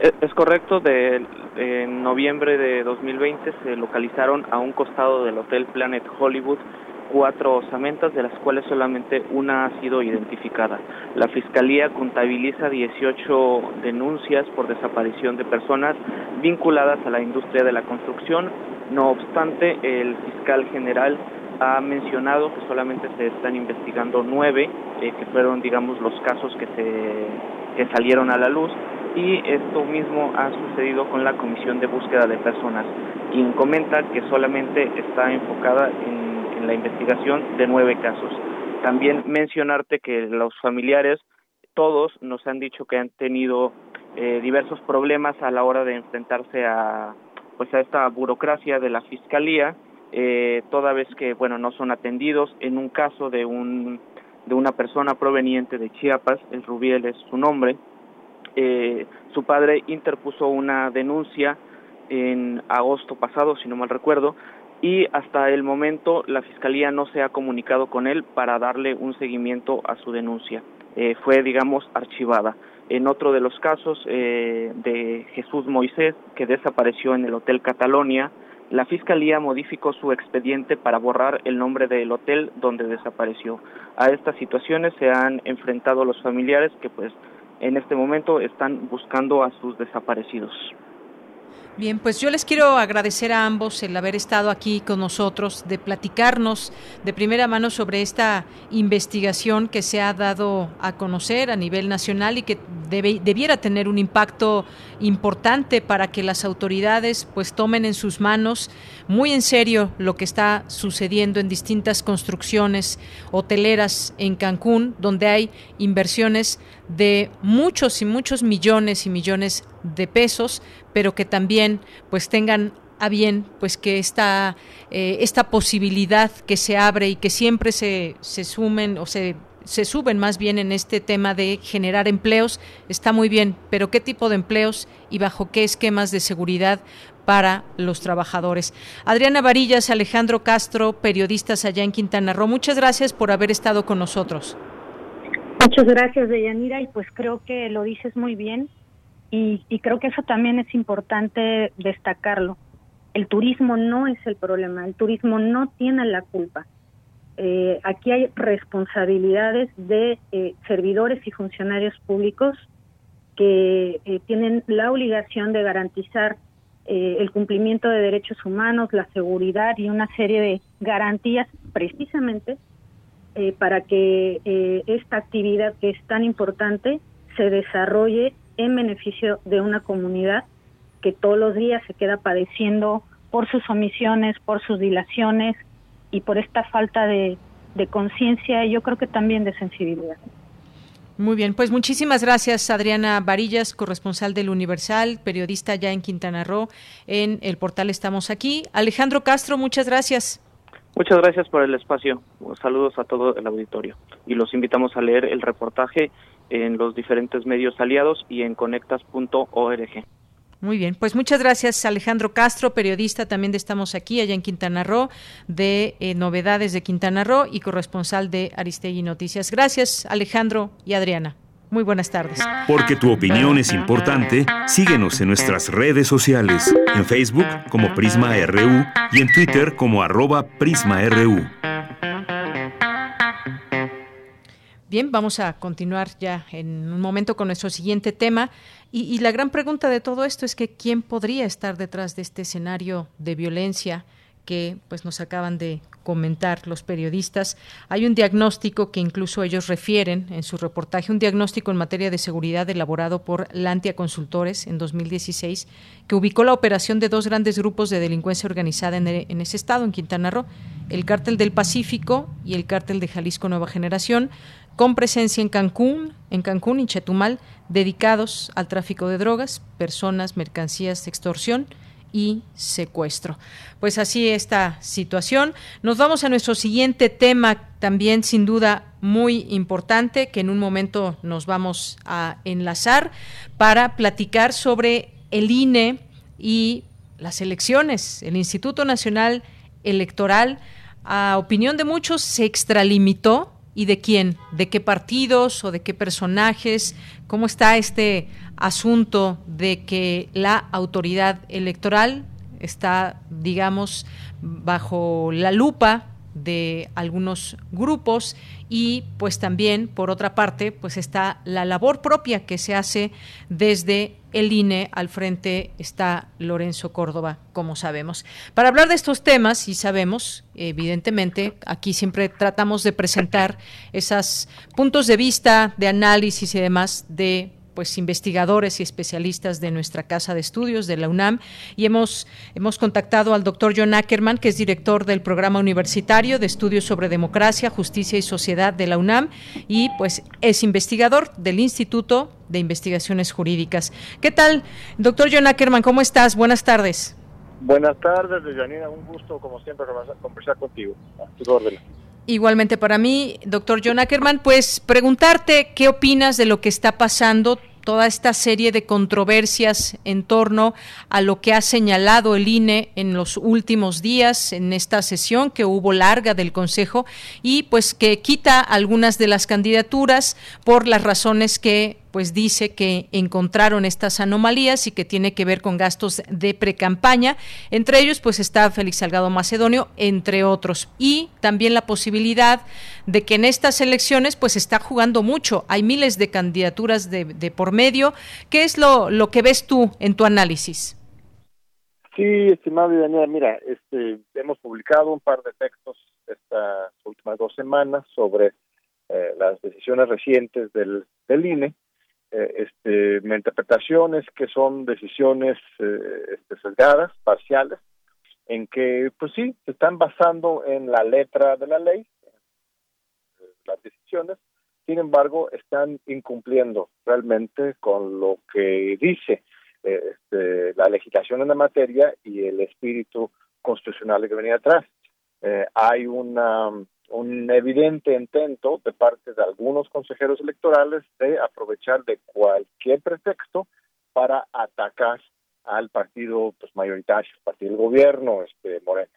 E, es correcto, de, en noviembre de 2020 se localizaron a un costado del Hotel Planet Hollywood cuatro osamentas, de las cuales solamente una ha sido identificada. La Fiscalía contabiliza 18 denuncias por desaparición de personas vinculadas a la industria de la construcción. No obstante, el fiscal general ha mencionado que solamente se están investigando nueve, eh, que fueron, digamos, los casos que, se, que salieron a la luz, y esto mismo ha sucedido con la Comisión de Búsqueda de Personas, quien comenta que solamente está enfocada en, la investigación de nueve casos. También mencionarte que los familiares, todos nos han dicho que han tenido eh, diversos problemas a la hora de enfrentarse a pues a esta burocracia de la fiscalía eh, toda vez que bueno no son atendidos en un caso de un de una persona proveniente de Chiapas el Rubiel es su nombre eh, su padre interpuso una denuncia en agosto pasado si no mal recuerdo y hasta el momento la fiscalía no se ha comunicado con él para darle un seguimiento a su denuncia eh, fue digamos archivada en otro de los casos eh, de Jesús Moisés que desapareció en el Hotel Catalonia la Fiscalía modificó su expediente para borrar el nombre del hotel donde desapareció. A estas situaciones se han enfrentado los familiares que pues en este momento están buscando a sus desaparecidos. Bien, pues yo les quiero agradecer a ambos el haber estado aquí con nosotros, de platicarnos de primera mano sobre esta investigación que se ha dado a conocer a nivel nacional y que debe, debiera tener un impacto importante para que las autoridades pues tomen en sus manos muy en serio lo que está sucediendo en distintas construcciones hoteleras en Cancún, donde hay inversiones de muchos y muchos millones y millones de pesos, pero que también pues tengan a bien pues que esta, eh, esta posibilidad que se abre y que siempre se, se sumen o se se suben más bien en este tema de generar empleos, está muy bien, pero ¿qué tipo de empleos y bajo qué esquemas de seguridad para los trabajadores? Adriana Varillas, Alejandro Castro, periodistas allá en Quintana Roo, muchas gracias por haber estado con nosotros. Muchas gracias, Deyanira, y pues creo que lo dices muy bien. Y, creo que eso también es importante destacarlo. El turismo no es el problema, el turismo no tiene la culpa. Eh, aquí hay responsabilidades de eh, servidores y funcionarios públicos que eh, tienen la obligación de garantizar el cumplimiento de derechos humanos, la seguridad y una serie de garantías precisamente para que esta actividad que es tan importante se desarrolle en beneficio de una comunidad que todos los días se queda padeciendo por sus omisiones, por sus dilaciones y por esta falta de, conciencia y yo creo que también de sensibilidad. Muy bien, pues muchísimas gracias Adriana Varillas, corresponsal del Universal, periodista ya en Quintana Roo, en el portal Estamos aquí. Alejandro Castro, muchas gracias. Muchas gracias por el espacio. Saludos a todo el auditorio y los invitamos a leer el reportaje en los diferentes medios aliados y en conectas.org. Muy bien, pues muchas gracias Alejandro Castro, periodista también Estamos aquí, allá en Quintana Roo, de eh, Novedades de Quintana Roo y corresponsal de Aristegui Noticias. Gracias Alejandro y Adriana. Muy buenas tardes. Porque tu opinión es importante, síguenos en nuestras redes sociales, en Facebook como Prisma RU y en Twitter como arroba PrismaRU. Bien, vamos a continuar ya en un momento con nuestro siguiente tema. Y, la gran pregunta de todo esto es que quién podría estar detrás de este escenario de violencia que pues nos acaban de comentar los periodistas. Hay un diagnóstico que incluso ellos refieren en su reportaje, un diagnóstico en materia de seguridad elaborado por Lantia Consultores en 2016, que ubicó la operación de dos grandes grupos de delincuencia organizada en, en ese estado, en Quintana Roo, el Cártel del Pacífico y el Cártel de Jalisco Nueva Generación, con presencia en Cancún, en Cancún y Chetumal, dedicados al tráfico de drogas, personas, mercancías, extorsión y secuestro. Pues así esta situación. Nos vamos a nuestro siguiente tema, también sin duda muy importante, que en un momento nos vamos a enlazar para platicar sobre el INE y las elecciones. El Instituto Nacional Electoral, a opinión de muchos, se extralimitó y de quién, de qué partidos o de qué personajes, cómo está este asunto de que la autoridad electoral está, digamos, bajo la lupa de algunos grupos y pues también por otra parte pues está la labor propia que se hace desde el INE al frente está Lorenzo Córdoba, como sabemos. Para hablar de estos temas, y sabemos, evidentemente, aquí siempre tratamos de presentar esos puntos de vista, de análisis y demás de pues investigadores y especialistas de nuestra casa de estudios de la UNAM y hemos hemos contactado al doctor John Ackerman, que es director del programa universitario de estudios sobre democracia, justicia y sociedad de la UNAM y pues es investigador del Instituto de Investigaciones Jurídicas. ¿Qué tal, doctor John Ackerman? ¿Cómo estás? Buenas tardes. Buenas tardes, Deyanira. Un gusto, como siempre, conversar contigo. A tu orden. Igualmente para mí, doctor John Ackerman, pues preguntarte qué opinas de lo que está pasando toda esta serie de controversias en torno a lo que ha señalado el INE en los últimos días en esta sesión que hubo larga del Consejo y pues que quita algunas de las candidaturas por las razones que pues dice que encontraron estas anomalías y que tiene que ver con gastos de precampaña. Entre ellos, pues está Félix Salgado Macedonio, entre otros. Y también la posibilidad de que en estas elecciones, pues está jugando mucho. Hay miles de candidaturas de, de por medio. ¿Qué es lo, lo que ves tú en tu análisis? Sí, estimado Daniela, mira, este, hemos publicado un par de textos estas últimas dos semanas sobre eh, las decisiones recientes del, del INE eh, este, mi interpretación es que son decisiones eh, este, sesgadas, parciales, en que, pues sí, se están basando en la letra de la ley, eh, las decisiones, sin embargo, están incumpliendo realmente con lo que dice este, la legislación en la materia y el espíritu constitucional que venía atrás. hay una un evidente intento de parte de algunos consejeros electorales de aprovechar de cualquier pretexto para atacar al partido pues mayoritario, el partido del gobierno, este Morena.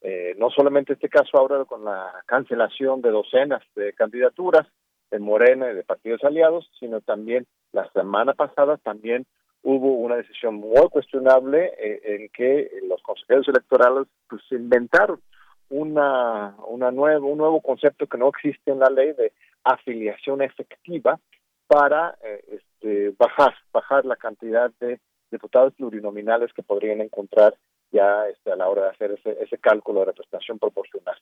Eh, no solamente este caso ahora con la cancelación de docenas de candidaturas de Morena y de partidos aliados, sino también la semana pasada también hubo una decisión muy cuestionable eh, en que los consejeros electorales pues inventaron una, una nuevo, un nuevo concepto que no existe en la ley de afiliación efectiva para eh, este, bajar, bajar la cantidad de diputados plurinominales que podrían encontrar ya este, a la hora de hacer ese, ese cálculo de representación proporcional.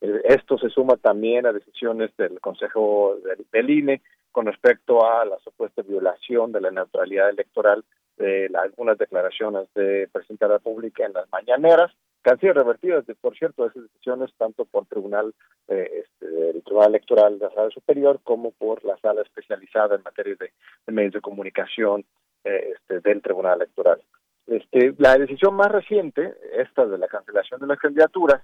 Eh, esto se suma también a decisiones del Consejo del, del, INE con respecto a la supuesta violación de la neutralidad electoral de algunas declaraciones de presidente de la República en las mañaneras que han sido revertidas, por cierto, esas decisiones tanto por tribunal, eh, este, el Tribunal Electoral de la Sala Superior como por la Sala Especializada en materia de, medios de comunicación eh, este, del Tribunal Electoral. Este, la decisión más reciente, esta de la cancelación de las candidaturas,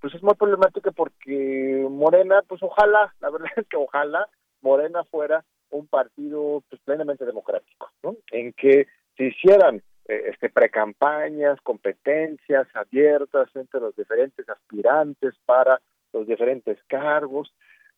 pues es muy problemática porque Morena, pues ojalá, la verdad es que ojalá Morena fuera un partido pues, plenamente democrático, ¿no? En que se hicieran este precampañas, competencias abiertas entre los diferentes aspirantes para los diferentes cargos,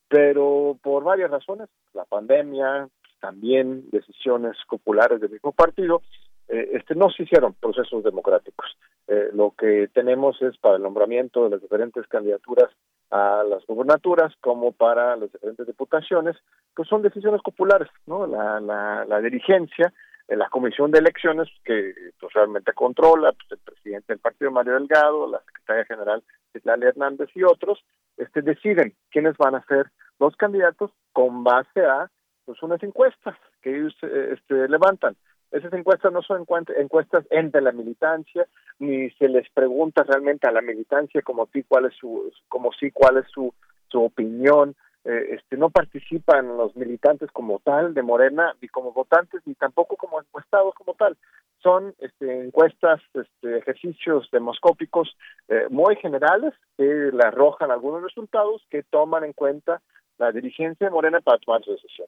pero por varias razones, la pandemia, también decisiones populares del mismo partido, eh, este no se hicieron procesos democráticos. Eh, lo que tenemos es para el nombramiento de las diferentes candidaturas a las gubernaturas como para las diferentes diputaciones, pues son decisiones populares, ¿no? La, la, la dirigencia la comisión de elecciones que pues, realmente controla pues, el presidente del partido Mario Delgado, la secretaria general Islali Hernández y otros, este deciden quiénes van a ser los candidatos con base a pues unas encuestas que ellos eh, este, levantan. Esas encuestas no son encuestas entre la militancia, ni se les pregunta realmente a la militancia como sí cuál es su, como sí cuál es su, su opinión eh, este, no participan los militantes como tal de Morena, ni como votantes, ni tampoco como encuestados como tal. Son este, encuestas, este, ejercicios demoscópicos eh, muy generales que le arrojan algunos resultados que toman en cuenta la dirigencia de Morena para tomar su decisión.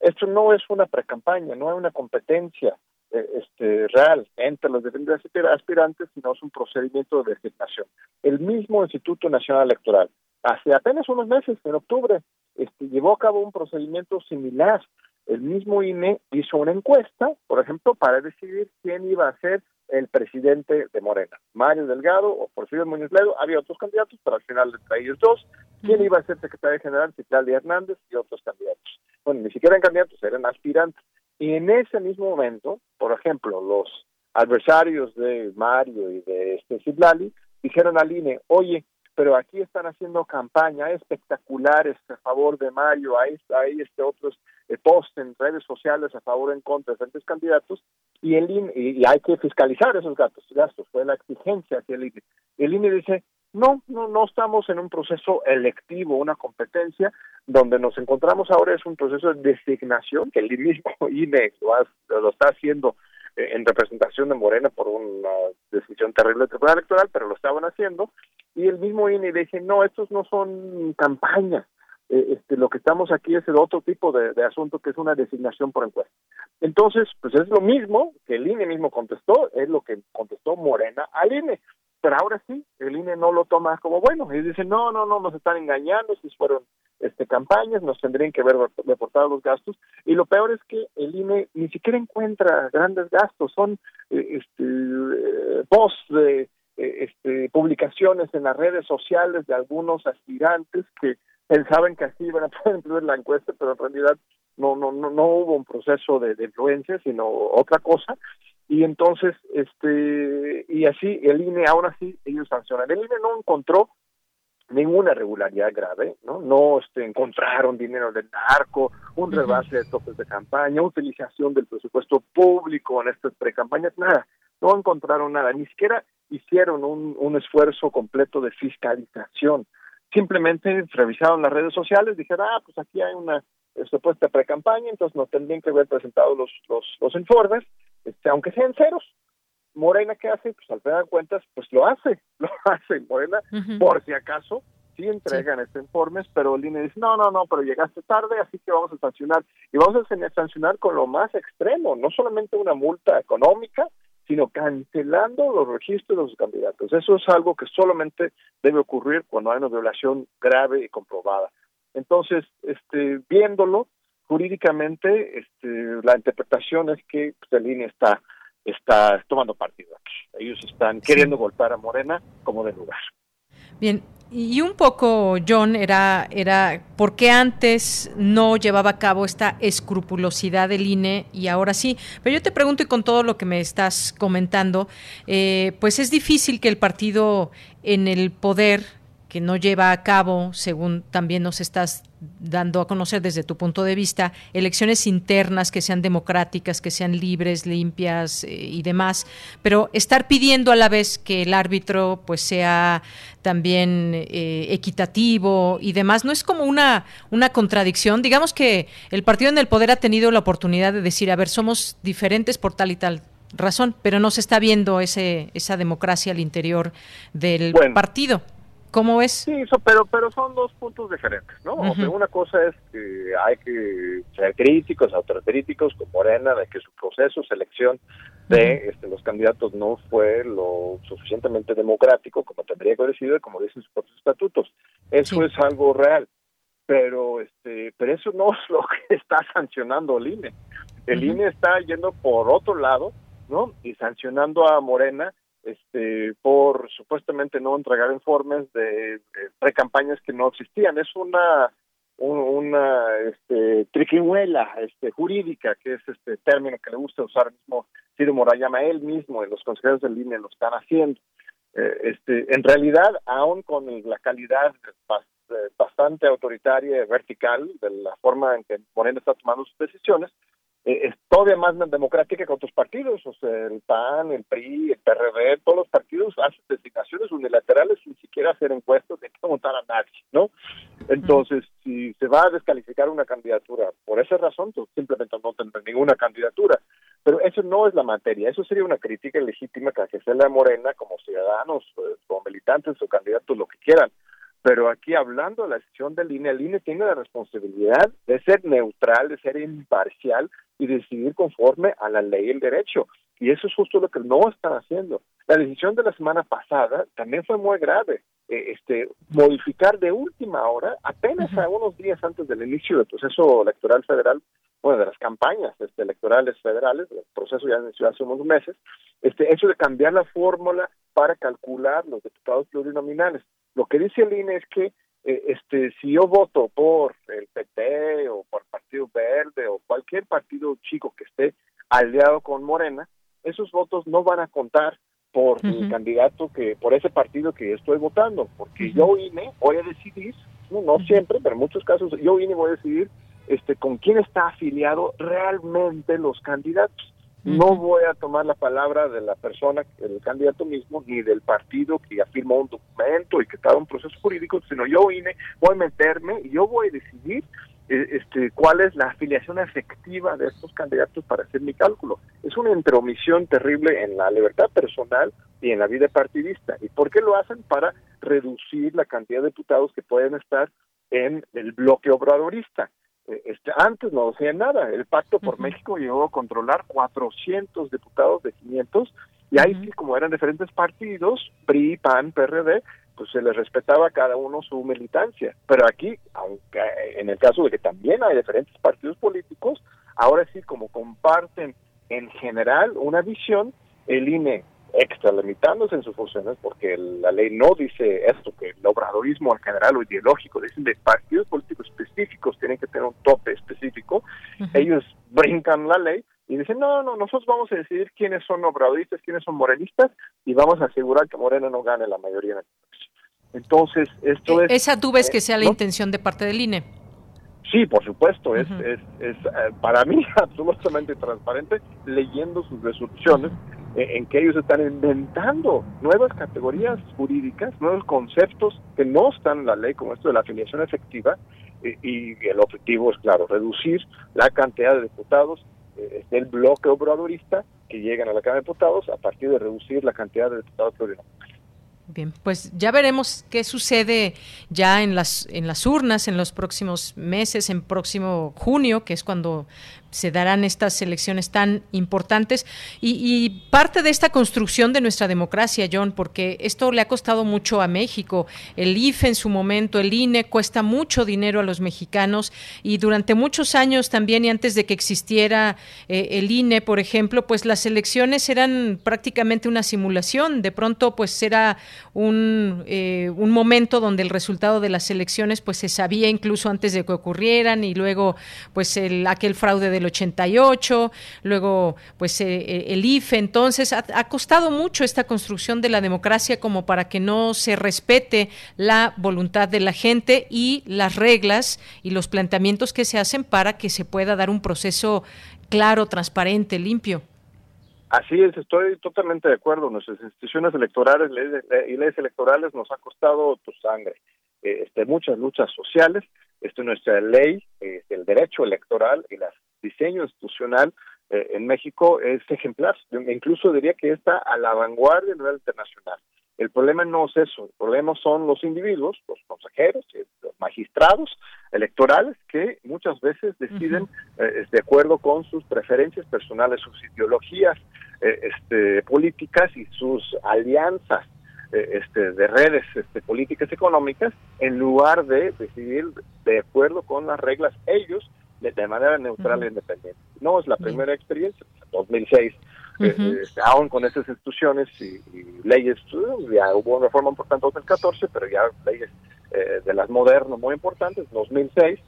Esto no es una precampaña, no es una competencia eh, este, real entre los diferentes aspirantes, sino es un procedimiento de designación. El mismo Instituto Nacional Electoral hace apenas unos meses, en octubre, este, llevó a cabo un procedimiento similar el mismo INE hizo una encuesta, por ejemplo, para decidir quién iba a ser el presidente de Morena, Mario Delgado o Porfirio Muñoz Ledo, había otros candidatos, pero al final entre ellos dos, quién iba a ser secretario general, Citlali Hernández y otros candidatos. Bueno, ni siquiera eran candidatos, eran aspirantes. Y en ese mismo momento, por ejemplo, los adversarios de Mario y de este Citlali dijeron al INE, oye, pero aquí están haciendo campaña espectaculares a favor de Mario, ahí, ahí este otros eh, post en redes sociales a favor o en contra de diferentes candidatos y el INE, y, hay que fiscalizar esos gastos, gastos, fue la exigencia hacia el INE. El INE dice, no, no, no estamos en un proceso electivo, una competencia, donde nos encontramos ahora es un proceso de designación que el mismo INE lo está haciendo en representación de Morena por una decisión terrible del Tribunal Electoral, pero lo estaban haciendo, y el mismo INE dice, no, estos no son campañas, eh, este, lo que estamos aquí es el otro tipo de, asunto que es una designación por encuesta. Entonces, pues es lo mismo que el INE mismo contestó, es lo que contestó Morena al INE. Pero ahora sí, el INE no lo toma como bueno y dice, no, no, no, nos están engañando, si fueron este, campañas, nos tendrían que ver reportados los gastos. Y lo peor es que el INE ni siquiera encuentra grandes gastos, son eh, este, eh, de eh, este, publicaciones en las redes sociales de algunos aspirantes que pensaban que así iban a poder incluir la encuesta, pero en realidad no, no, no, no hubo un proceso de, de influencia, sino otra cosa. Y entonces, este, y así el INE, ahora sí, ellos sancionan. El INE no encontró ninguna irregularidad grave, ¿no? No este, encontraron dinero del narco, un rebase de topes de campaña, utilización del presupuesto público en estas precampañas, nada, no encontraron nada, ni siquiera hicieron un, un esfuerzo completo de fiscalización, simplemente revisaron las redes sociales, dijeron, ah, pues aquí hay una supuesta precampaña, entonces no tendrían que haber presentado los, los, los informes, este, aunque sean ceros, Morena, ¿qué hace? Pues al final de cuentas, pues lo hace, lo hace Morena, por si acaso, sí entregan estos informes, pero el INE dice, no, no, no, pero llegaste tarde, así que vamos a sancionar. Y vamos a sancionar con lo más extremo, no solamente una multa económica, sino cancelando los registros de los candidatos. Eso es algo que solamente debe ocurrir cuando hay una violación grave y comprobada. Entonces, este, viéndolo jurídicamente, este, la interpretación es que pues, el INE está está tomando partido aquí. Ellos están queriendo golpear a Morena como de lugar. Bien, y un poco, John, era, era por qué antes no llevaba a cabo esta escrupulosidad del INE y ahora sí. Pero yo te pregunto, y con todo lo que me estás comentando, eh, pues es difícil que el partido en el poder que no lleva a cabo, según también nos estás dando a conocer desde tu punto de vista, elecciones internas que sean democráticas, que sean libres, limpias eh, y demás, pero estar pidiendo a la vez que el árbitro pues sea también eh, equitativo y demás, no es como una, una contradicción. Digamos que el partido en el poder ha tenido la oportunidad de decir, a ver, somos diferentes por tal y tal razón, pero no se está viendo ese, esa democracia al interior del partido. ¿Cómo es? Sí, pero, pero son dos puntos diferentes, ¿no? una cosa es que hay que ser críticos, autocríticos con Morena, de que su proceso, selección de este, los candidatos no fue lo suficientemente democrático como tendría que haber sido, como dicen sus propios estatutos. Eso es algo real, pero este, pero eso no es lo que está sancionando el INE. El INE está yendo por otro lado, ¿no? Y sancionando a Morena este, por supuestamente no entregar informes de, pre-campañas que no existían. Es una una este, triquiñuela este, jurídica, que es este término que le gusta usar mismo Ciro Morayama, él mismo y los consejeros del INE lo están haciendo. Eh, este, en realidad, aún con la calidad bastante autoritaria y vertical de la forma en que Moreno está tomando sus decisiones, eh, es todavía más democrática que otros partidos, o sea, el PAN, el PRI, el PRD, todos los partidos hacen designaciones unilaterales sin siquiera hacer encuestas de que votar a nadie, ¿no? Entonces, si se va a descalificar una candidatura por esa razón, pues simplemente no tendrá ninguna candidatura. Pero eso no es la materia, eso sería una crítica legítima que se le a Morena como ciudadanos, eh, como militantes o candidatos, lo que quieran pero aquí hablando de la decisión del INE, el INE tiene la responsabilidad de ser neutral, de ser imparcial y decidir conforme a la ley y el derecho. Y eso es justo lo que no están haciendo. La decisión de la semana pasada también fue muy grave. Eh, este, modificar de última hora, apenas a unos días antes del inicio del proceso electoral federal, bueno, de las campañas este, electorales federales, el proceso ya inició hace unos meses, este hecho de cambiar la fórmula para calcular los diputados plurinominales. Lo que dice el INE es que eh, este si yo voto por el PT o por el Partido Verde o cualquier partido chico que esté aliado con Morena, esos votos no van a contar por el candidato que por ese partido que estoy votando, porque yo INE voy a decidir, no, no siempre, pero en muchos casos yo INE voy a decidir este con quién está afiliado realmente los candidatos. No voy a tomar la palabra de la persona, del candidato mismo, ni del partido que ya firmó un documento y que está en un proceso jurídico, sino yo INE voy a meterme y yo voy a decidir eh, este, cuál es la afiliación efectiva de estos candidatos para hacer mi cálculo. Es una intromisión terrible en la libertad personal y en la vida partidista. ¿Y por qué lo hacen? Para reducir la cantidad de diputados que pueden estar en el bloque obradorista. Eh, este, antes no hacían nada. El Pacto por México llegó a controlar 400 diputados de 500 y ahí sí, como eran diferentes partidos, PRI, PAN, PRD, pues se les respetaba a cada uno su militancia. Pero aquí, aunque en el caso de que también hay diferentes partidos políticos, ahora sí, como comparten en general una visión, el INE extralimitándose en sus funciones, porque la ley no dice esto, que el obradorismo en general o ideológico, dicen de partidos políticos específicos tienen que tener un tope específico, ellos brincan la ley y dicen, no, no, nosotros vamos a decidir quiénes son obradoristas, quiénes son morenistas, y vamos a asegurar que Morena no gane la mayoría de Entonces, esto e, es... ¿Esa tú ves que sea la intención de parte del INE? Sí, por supuesto, es, es, es eh, para mí absolutamente transparente leyendo sus resoluciones eh, en que ellos están inventando nuevas categorías jurídicas, nuevos conceptos que no están en la ley, como esto de la afiliación efectiva, eh, y el objetivo es, claro, reducir la cantidad de diputados eh, del bloque obradorista que llegan a la Cámara de Diputados a partir de reducir la cantidad de diputados plurinominales. Bien, pues ya veremos qué sucede ya en las en las urnas en los próximos meses, en próximo junio, que es cuando se darán estas elecciones tan importantes y, parte de esta construcción de nuestra democracia, John, porque esto le ha costado mucho a México. El IFE en su momento, el INE, cuesta mucho dinero a los mexicanos y durante muchos años también y antes de que existiera eh, el INE, por ejemplo, pues las elecciones eran prácticamente una simulación. De pronto, pues era un, eh, un momento donde el resultado de las elecciones pues se sabía incluso antes de que ocurrieran y luego pues el, aquel fraude del 88, luego pues eh, eh, el IFE, entonces ha, costado mucho esta construcción de la democracia como para que no se respete la voluntad de la gente y las reglas y los planteamientos que se hacen para que se pueda dar un proceso claro, transparente, limpio. Así es, estoy totalmente de acuerdo. Nuestras instituciones electorales y leyes electorales nos ha costado tu sangre, eh, este, muchas luchas sociales. Esto nuestra ley, el derecho electoral y las diseño institucional eh, en México es ejemplar. Incluso diría que está a la vanguardia a nivel internacional. El problema no es eso, el problema son los individuos, los consejeros, eh, los magistrados electorales que muchas veces deciden eh, de acuerdo con sus preferencias personales, sus ideologías este, políticas y sus alianzas este, de redes este, políticas económicas en lugar de decidir de acuerdo con las reglas ellos de, manera neutral e independiente. No es la primera experiencia, 2006, eh, este, aún con esas instituciones y, leyes, ya hubo una reforma importante en 2014, pero ya leyes eh, de las modernas muy importantes, 2006, eh,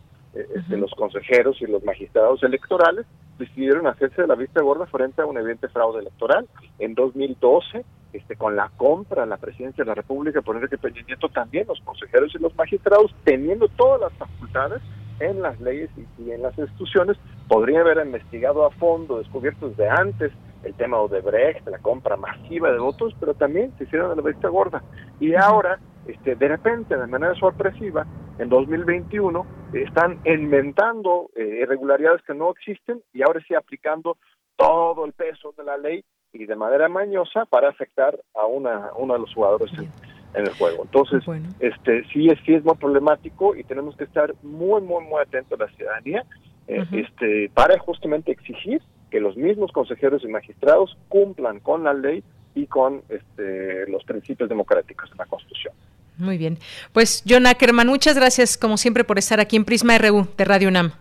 este, los consejeros y los magistrados electorales decidieron hacerse de la vista gorda frente a un evidente fraude electoral. En 2012, este, con la compra en la presidencia de la República por Enrique Peña Nieto, también los consejeros y los magistrados, teniendo todas las facultades, en las leyes y, en las instituciones, podría haber investigado a fondo, descubierto desde antes el tema de Odebrecht, la compra masiva de votos, pero también se hicieron de la vista gorda. Y ahora, este, de repente, de manera sorpresiva, en 2021, están inventando eh, irregularidades que no existen y ahora sí aplicando todo el peso de la ley y de manera mañosa para afectar a una, uno de los jugadores en el juego. Entonces, este sí es, sí es muy problemático y tenemos que estar muy, muy, muy atentos a la ciudadanía eh, este, para justamente exigir que los mismos consejeros y magistrados cumplan con la ley y con este, los principios democráticos de la Constitución. Muy bien. Pues, John Ackerman, muchas gracias como siempre por estar aquí en Prisma RU de Radio UNAM.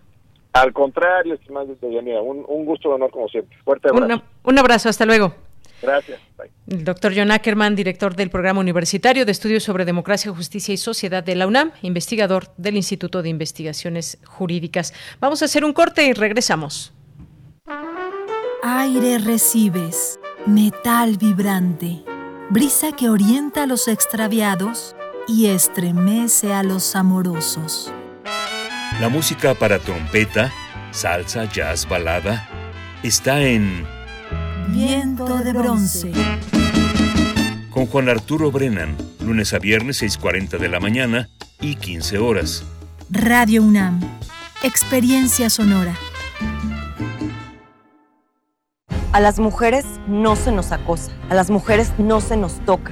Al contrario, estimado Deyanira, un, un gusto, honor como siempre. Fuerte abrazo. un abrazo, hasta luego. Gracias. El doctor John Ackerman, director del Programa Universitario de Estudios sobre Democracia, Justicia y Sociedad de la UNAM, investigador del Instituto de Investigaciones Jurídicas. Vamos a hacer un corte y regresamos. Aire recibes, metal vibrante, brisa que orienta a los extraviados y estremece a los amorosos. La música para trompeta, salsa, jazz, balada, está en Viento de bronce. Con Juan Arturo Brennan, lunes a viernes 6.40 de la mañana y 15 horas. Radio UNAM. Experiencia sonora. A las mujeres no se nos acosa, a las mujeres no se nos toca,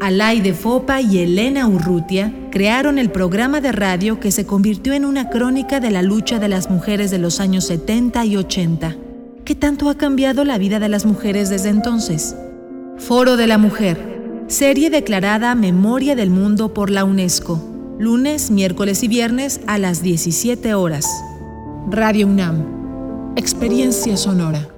Alay de Fopa y Elena Urrutia crearon el programa de radio que se convirtió en una crónica de la lucha de las mujeres de los años 70 y 80. ¿Qué tanto ha cambiado la vida de las mujeres desde entonces? Foro de la Mujer, serie declarada Memoria del Mundo por la UNESCO, lunes, miércoles y viernes a las 17 horas. Radio UNAM, experiencia sonora.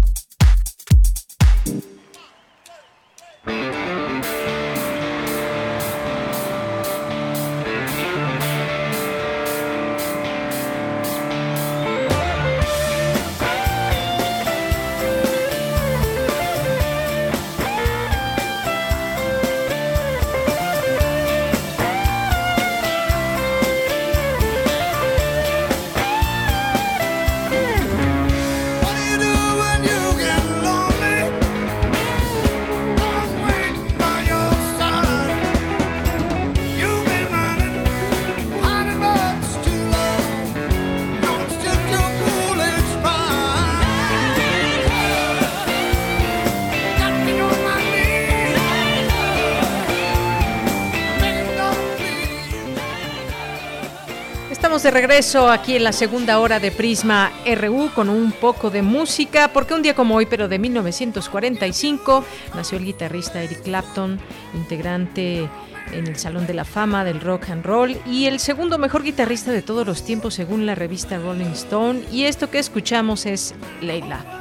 De regreso aquí en la segunda hora de Prisma RU con un poco de música, porque un día como hoy, pero de 1945, nació el guitarrista Eric Clapton, integrante en el Salón de la Fama del Rock and Roll y el segundo mejor guitarrista de todos los tiempos según la revista Rolling Stone. Y esto que escuchamos es Leila.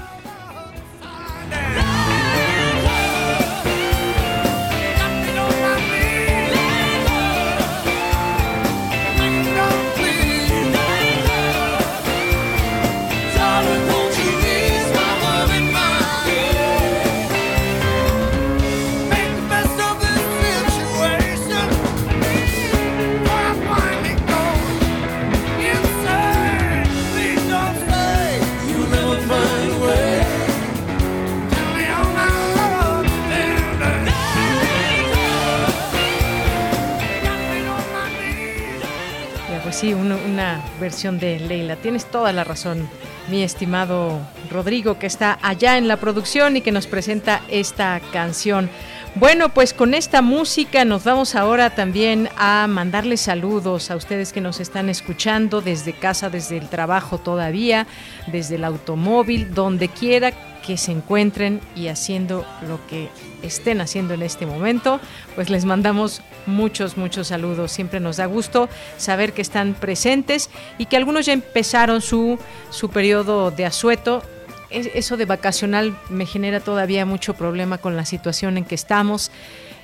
De Leila. Tienes toda la razón, mi estimado Rodrigo, que está allá en la producción y que nos presenta esta canción. Bueno, pues con esta música nos vamos ahora también a mandarles saludos a ustedes que nos están escuchando desde casa, desde el trabajo todavía, desde el automóvil, donde quiera que se encuentren y haciendo lo que estén haciendo en este momento, pues les mandamos muchos, muchos saludos. Siempre nos da gusto saber que están presentes y que algunos ya empezaron su, su periodo de asueto. Eso de vacacional me genera todavía mucho problema con la situación en que estamos.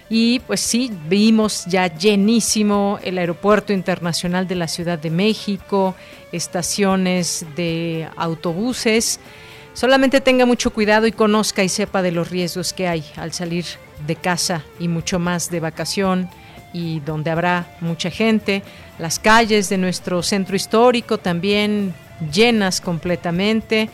Y pues sí, vimos ya llenísimo el Aeropuerto Internacional de la Ciudad de México, estaciones de autobuses. Solamente tenga mucho cuidado y conozca y sepa de los riesgos que hay al salir de casa y mucho más de vacación y donde habrá mucha gente. Las calles de nuestro centro histórico también llenas completamente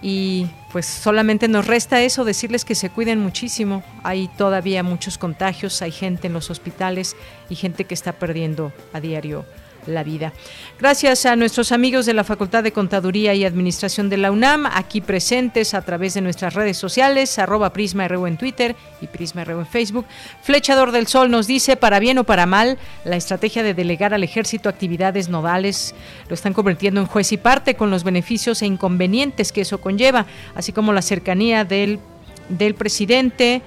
y pues solamente nos resta eso, decirles que se cuiden muchísimo. Hay todavía muchos contagios, hay gente en los hospitales y gente que está perdiendo a diario la vida. Gracias a nuestros amigos de la Facultad de Contaduría y Administración de la UNAM, aquí presentes a través de nuestras redes sociales, arroba Prisma en Twitter y Prisma RU en Facebook. Flechador del Sol nos dice, para bien o para mal, la estrategia de delegar al ejército actividades nodales lo están convirtiendo en juez y parte con los beneficios e inconvenientes que eso conlleva, así como la cercanía del, del presidente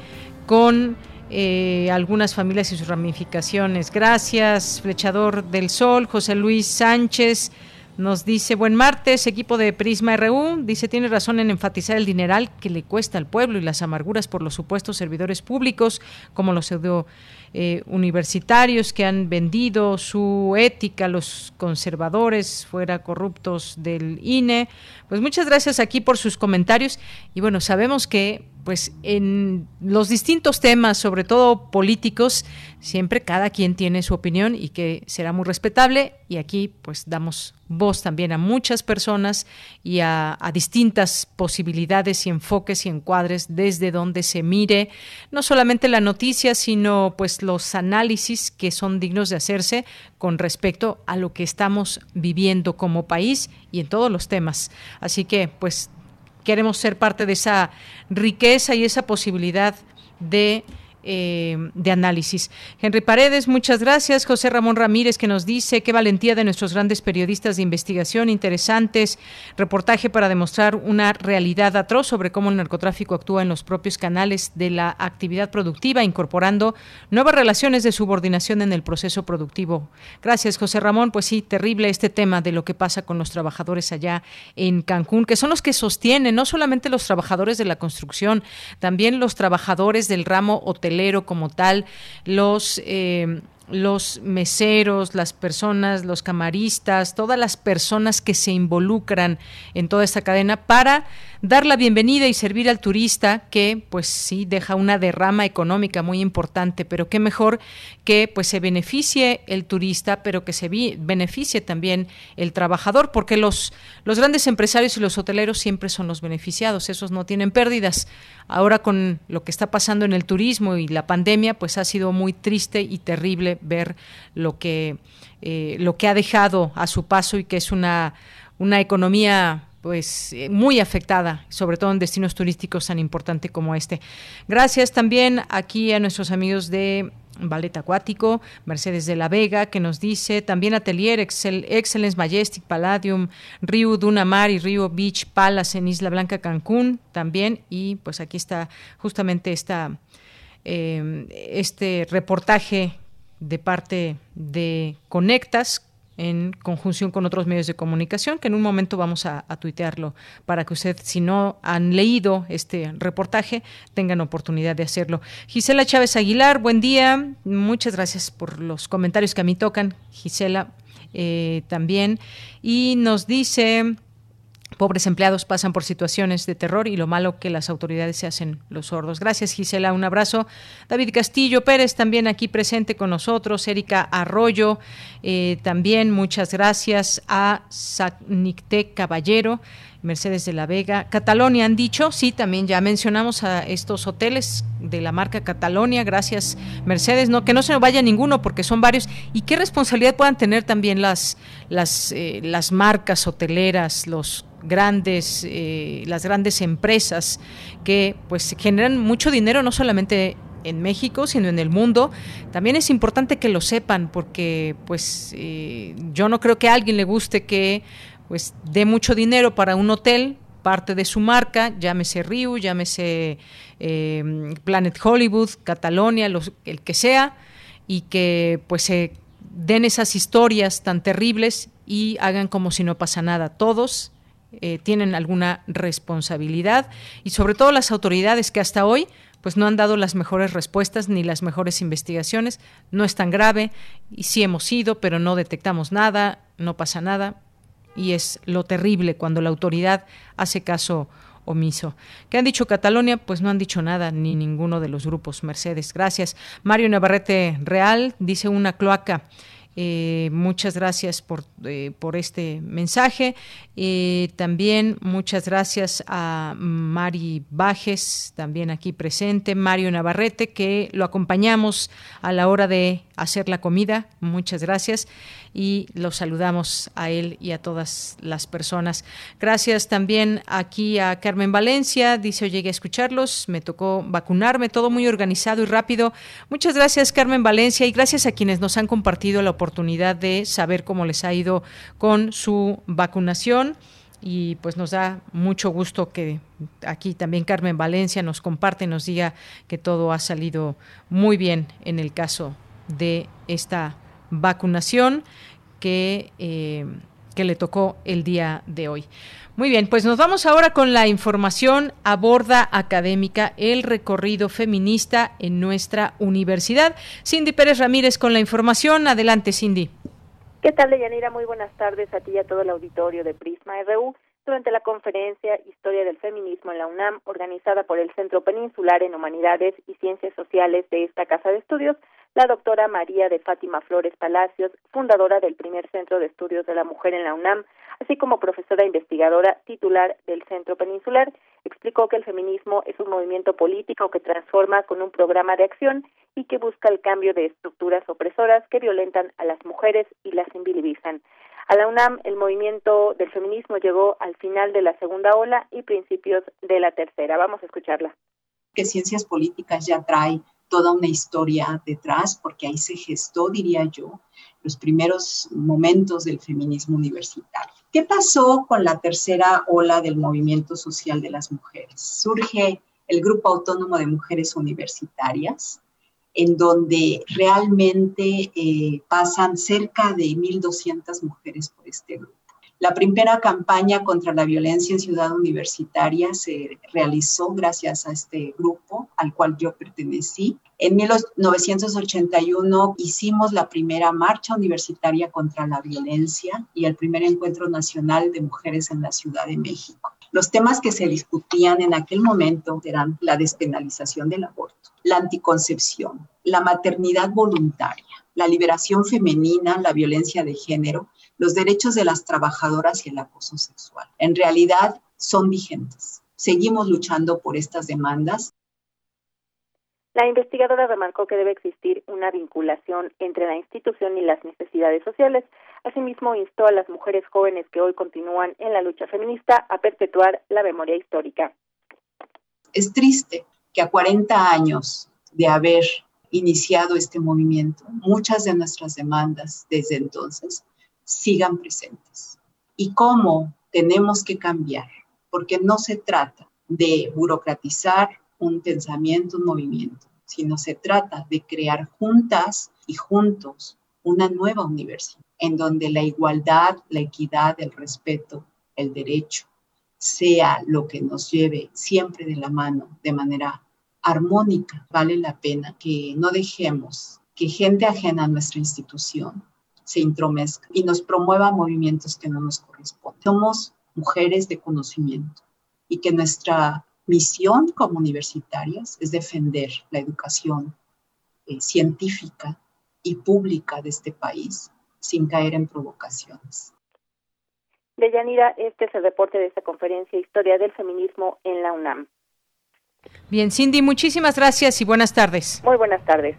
con eh, algunas familias y sus ramificaciones. Gracias, Flechador del Sol, José Luis Sánchez. Nos dice, buen martes, equipo de Prisma RU. Dice, tiene razón en enfatizar el dineral que le cuesta al pueblo y las amarguras por los supuestos servidores públicos, como los pseudo eh, universitarios que han vendido su ética, los conservadores fuera corruptos del INE. Pues muchas gracias aquí por sus comentarios. Y bueno, sabemos que pues en los distintos temas, sobre todo políticos, siempre cada quien tiene su opinión y que será muy respetable. Y aquí pues damos voz también a muchas personas y a, distintas posibilidades y enfoques y encuadres desde donde se mire no solamente la noticia sino pues los análisis que son dignos de hacerse con respecto a lo que estamos viviendo como país y en todos los temas. Así que pues queremos ser parte de esa riqueza y esa posibilidad de eh, de análisis. Henry Paredes, muchas gracias. José Ramón Ramírez que nos dice qué valentía de nuestros grandes periodistas de investigación, interesantes, reportaje para demostrar una realidad atroz sobre cómo el narcotráfico actúa en los propios canales de la actividad productiva, incorporando nuevas relaciones de subordinación en el proceso productivo. Gracias, José Ramón. Pues sí, terrible este tema de lo que pasa con los trabajadores allá en Cancún, que son los que sostienen no solamente los trabajadores de la construcción, también los trabajadores del ramo hotel como tal, los eh, los meseros, las personas, los camaristas, todas las personas que se involucran en toda esta cadena para dar la bienvenida y servir al turista que pues sí deja una derrama económica muy importante, pero qué mejor que pues se beneficie el turista, pero que se beneficie también el trabajador, porque los los grandes empresarios y los hoteleros siempre son los beneficiados, esos no tienen pérdidas. Ahora con lo que está pasando en el turismo y la pandemia, pues ha sido muy triste y terrible ver lo que, eh, lo que ha dejado a su paso y que es una, una economía pues eh, muy afectada, sobre todo en destinos turísticos tan importante como este. Gracias también aquí a nuestros amigos de Ballet Acuático, Mercedes de la Vega, que nos dice también Atelier, Excel, Excellence Majestic, Palladium, Río Dunamar y Río Beach Palace en Isla Blanca, Cancún también. Y pues aquí está justamente esta, eh, este reportaje de parte de Conectas en conjunción con otros medios de comunicación, que en un momento vamos a, tuitearlo para que usted, si no han leído este reportaje, tengan oportunidad de hacerlo. Gisela Chávez Aguilar, buen día. Muchas gracias por los comentarios que a mí tocan. Gisela eh, también. Y nos dice pobres empleados pasan por situaciones de terror y lo malo que las autoridades se hacen los sordos. Gracias, Gisela. Un abrazo. David Castillo Pérez también aquí presente con nosotros. Erika Arroyo eh, también. Muchas gracias a Nicté Caballero. Mercedes de la Vega. Catalonia han dicho, sí, también ya mencionamos a estos hoteles de la marca Catalonia, gracias Mercedes, no que no se nos vaya ninguno porque son varios y qué responsabilidad puedan tener también las las eh, las marcas hoteleras, los grandes, eh, las grandes empresas que pues generan mucho dinero no solamente en México, sino en el mundo. También es importante que lo sepan porque pues eh, yo no creo que a alguien le guste que pues dé mucho dinero para un hotel, parte de su marca, llámese Riu, llámese eh, Planet Hollywood, Catalonia, el que sea, y que pues se den esas historias tan terribles y hagan como si no pasa nada. Todos eh, tienen alguna responsabilidad y sobre todo las autoridades que hasta hoy pues no han dado las mejores respuestas ni las mejores investigaciones. No es tan grave y sí hemos ido, pero no detectamos nada, no pasa nada y es lo terrible cuando la autoridad hace caso omiso. ¿Qué han dicho Catalonia? Pues no han dicho nada, ni ninguno de los grupos. Mercedes, gracias. Mario Navarrete Real dice una cloaca. Eh, muchas gracias por, eh, por este mensaje. Eh, también muchas gracias a Mari Bajes, también aquí presente, Mario Navarrete, que lo acompañamos a la hora de hacer la comida. Muchas gracias y los saludamos a él y a todas las personas. Gracias también aquí a Carmen Valencia, dice, llegué a escucharlos, me tocó vacunarme, todo muy organizado y rápido. Muchas gracias Carmen Valencia y gracias a quienes nos han compartido la oportunidad de saber cómo les ha ido con su vacunación y pues nos da mucho gusto que aquí también Carmen Valencia nos comparte, nos diga que todo ha salido muy bien en el caso de esta vacunación que, eh, que le tocó el día de hoy. Muy bien, pues nos vamos ahora con la información a borda académica, el recorrido feminista en nuestra universidad. Cindy Pérez Ramírez con la información. Adelante, Cindy. ¿Qué tal, Deyanira? Muy buenas tardes a ti y a todo el auditorio de Prisma RU. Durante la conferencia Historia del Feminismo en la UNAM, organizada por el Centro Peninsular en Humanidades y Ciencias Sociales de esta Casa de Estudios, la doctora María de Fátima Flores Palacios, fundadora del primer Centro de Estudios de la Mujer en la UNAM, así como profesora investigadora titular del Centro Peninsular, explicó que el feminismo es un movimiento político que transforma con un programa de acción y que busca el cambio de estructuras opresoras que violentan a las mujeres y las invisibilizan. A la UNAM, el movimiento del feminismo llegó al final de la segunda ola y principios de la tercera. Vamos a escucharla. Que ciencias políticas ya trae toda una historia detrás, porque ahí se gestó, diría yo, los primeros momentos del feminismo universitario. ¿Qué pasó con la tercera ola del movimiento social de las mujeres? Surge el Grupo Autónomo de Mujeres Universitarias, en donde realmente eh, pasan cerca de 1.200 mujeres por este grupo. La primera campaña contra la violencia en Ciudad Universitaria se realizó gracias a este grupo al cual yo pertenecí. En 1981 hicimos la primera marcha universitaria contra la violencia y el primer encuentro nacional de mujeres en la Ciudad de México. Los temas que se discutían en aquel momento eran la despenalización del aborto, la anticoncepción, la maternidad voluntaria, la liberación femenina, la violencia de género los derechos de las trabajadoras y el acoso sexual. En realidad son vigentes. Seguimos luchando por estas demandas. La investigadora remarcó que debe existir una vinculación entre la institución y las necesidades sociales. Asimismo, instó a las mujeres jóvenes que hoy continúan en la lucha feminista a perpetuar la memoria histórica. Es triste que a 40 años de haber iniciado este movimiento, muchas de nuestras demandas desde entonces sigan presentes. Y cómo tenemos que cambiar, porque no se trata de burocratizar un pensamiento, un movimiento, sino se trata de crear juntas y juntos una nueva universidad en donde la igualdad, la equidad, el respeto, el derecho sea lo que nos lleve siempre de la mano de manera armónica. Vale la pena que no dejemos que gente ajena a nuestra institución se intromezca y nos promueva movimientos que no nos corresponden. Somos mujeres de conocimiento y que nuestra misión como universitarias es defender la educación eh, científica y pública de este país sin caer en provocaciones. Deyanira, este es el reporte de esta conferencia Historia del Feminismo en la UNAM. Bien, Cindy, muchísimas gracias y buenas tardes. Muy buenas tardes.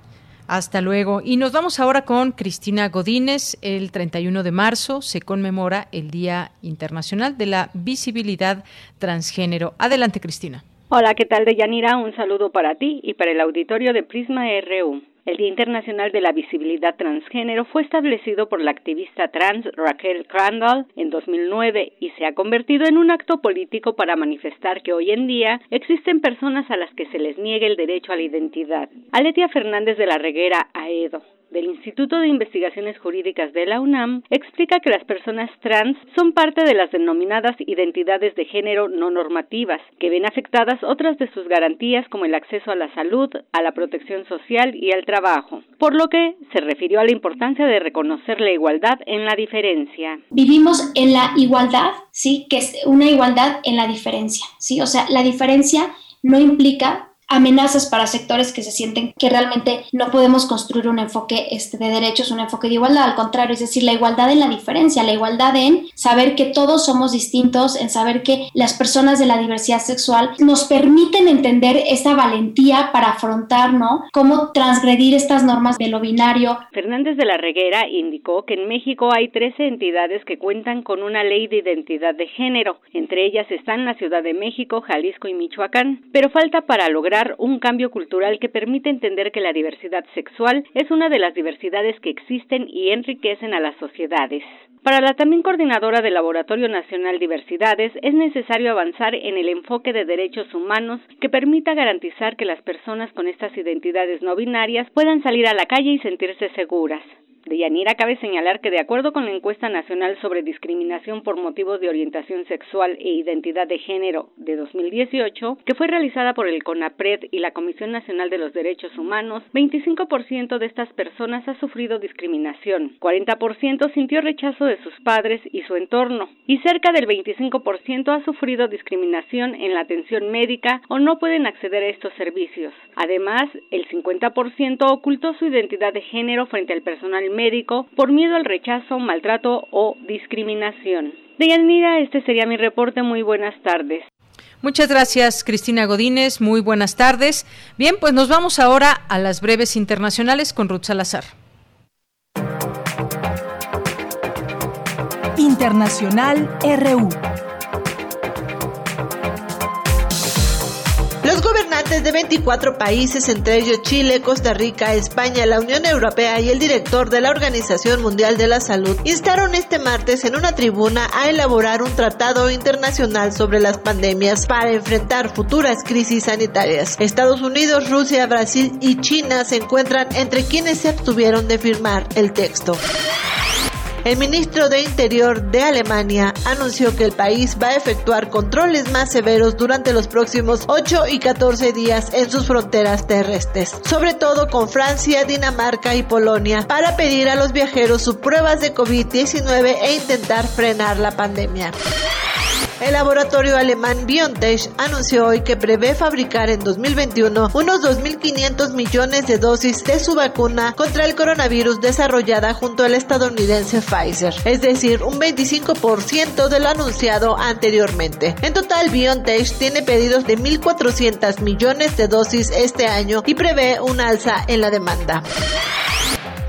Hasta luego. Y nos vamos ahora con Cristina Godínez. El 31 de marzo se conmemora el Día Internacional de la Visibilidad Transgénero. Adelante, Cristina. Hola, ¿qué tal, Deyanira? Un saludo para ti y para el auditorio de Prisma RU. El Día Internacional de la Visibilidad Transgénero fue establecido por la activista trans Raquel Crandall en 2009 y se ha convertido en un acto político para manifestar que hoy en día existen personas a las que se les niegue el derecho a la identidad. Aletia Fernández de la Reguera Aedo, del Instituto de Investigaciones Jurídicas de la UNAM explica que las personas trans son parte de las denominadas identidades de género no normativas, que ven afectadas otras de sus garantías como el acceso a la salud, a la protección social y al trabajo, por lo que se refirió a la importancia de reconocer la igualdad en la diferencia. Vivimos en la igualdad, sí, que es una igualdad en la diferencia, sí, o sea, la diferencia no implica amenazas para sectores que se sienten que realmente no podemos construir un enfoque este, de derechos, un enfoque de igualdad, al contrario, es decir, la igualdad en la diferencia, la igualdad en saber que todos somos distintos, en saber que las personas de la diversidad sexual nos permiten entender esa valentía para afrontar, ¿no? Cómo transgredir estas normas de lo binario. Fernández de la Reguera indicó que en México hay 13 entidades que cuentan con una ley de identidad de género, entre ellas están la Ciudad de México, Jalisco y Michoacán, pero falta para lograr un cambio cultural que permite entender que la diversidad sexual es una de las diversidades que existen y enriquecen a las sociedades. Para la también coordinadora del Laboratorio Nacional Diversidades es necesario avanzar en el enfoque de derechos humanos que permita garantizar que las personas con estas identidades no binarias puedan salir a la calle y sentirse seguras. De Yanira cabe señalar que de acuerdo con la encuesta nacional sobre discriminación por motivos de orientación sexual e identidad de género de 2018, que fue realizada por el CONAPRED y la Comisión Nacional de los Derechos Humanos, 25% de estas personas ha sufrido discriminación, 40% sintió rechazo de sus padres y su entorno, y cerca del 25% ha sufrido discriminación en la atención médica o no pueden acceder a estos servicios. Además, el 50% ocultó su identidad de género frente al personal médico por miedo al rechazo, maltrato o discriminación. Deyanira, este sería mi reporte. Muy buenas tardes. Muchas gracias, Cristina Godínez. Muy buenas tardes. Bien, pues nos vamos ahora a las breves internacionales con Ruth Salazar. Internacional RU. Los gobernantes de 24 países, entre ellos Chile, Costa Rica, España, la Unión Europea y el director de la Organización Mundial de la Salud, instaron este martes en una tribuna a elaborar un tratado internacional sobre las pandemias para enfrentar futuras crisis sanitarias. Estados Unidos, Rusia, Brasil y China se encuentran entre quienes se abstuvieron de firmar el texto. El ministro de Interior de Alemania anunció que el país va a efectuar controles más severos durante los próximos 8 y 14 días en sus fronteras terrestres, sobre todo con Francia, Dinamarca y Polonia, para pedir a los viajeros sus pruebas de COVID-19 e intentar frenar la pandemia. El laboratorio alemán BioNTech anunció hoy que prevé fabricar en 2021 unos 2.500 millones de dosis de su vacuna contra el coronavirus desarrollada junto al estadounidense Pfizer, es decir, un 25% de lo anunciado anteriormente. En total, BioNTech tiene pedidos de 1.400 millones de dosis este año y prevé un alza en la demanda.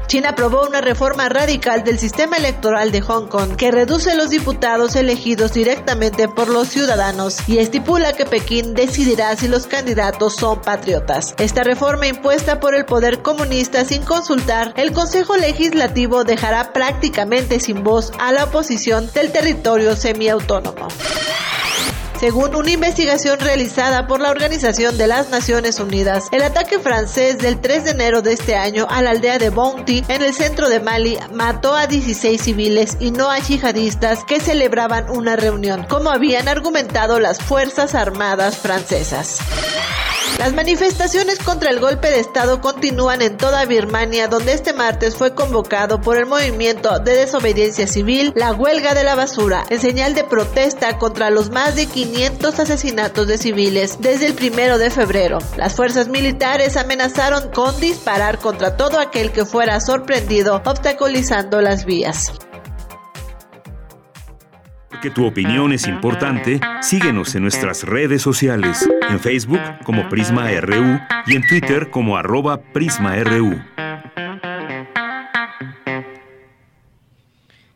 China aprobó una reforma radical del sistema electoral de Hong Kong que reduce los diputados elegidos directamente por los ciudadanos y estipula que Pekín decidirá si los candidatos son patriotas. Esta reforma impuesta por el poder comunista sin consultar el Consejo Legislativo dejará prácticamente sin voz a la oposición del territorio semiautónomo. Según una investigación realizada por la Organización de las Naciones Unidas. El ataque francés del 3 de enero de este año a la aldea de Bounty en el centro de Mali mató a 16 civiles y no a yihadistas que celebraban una reunión, como habían argumentado las Fuerzas Armadas francesas. Las manifestaciones contra el golpe de Estado continúan en toda Birmania, donde este martes fue convocado por el movimiento de desobediencia civil la huelga de la basura, en señal de protesta contra los más de 500 asesinatos de civiles desde el primero de febrero. Las fuerzas militares amenazaron con disparar contra todo aquel que fuera sorprendido obstaculizando las vías. Que tu opinión es importante, síguenos en nuestras redes sociales, en Facebook como Prisma RU y en Twitter como arroba PrismaRU.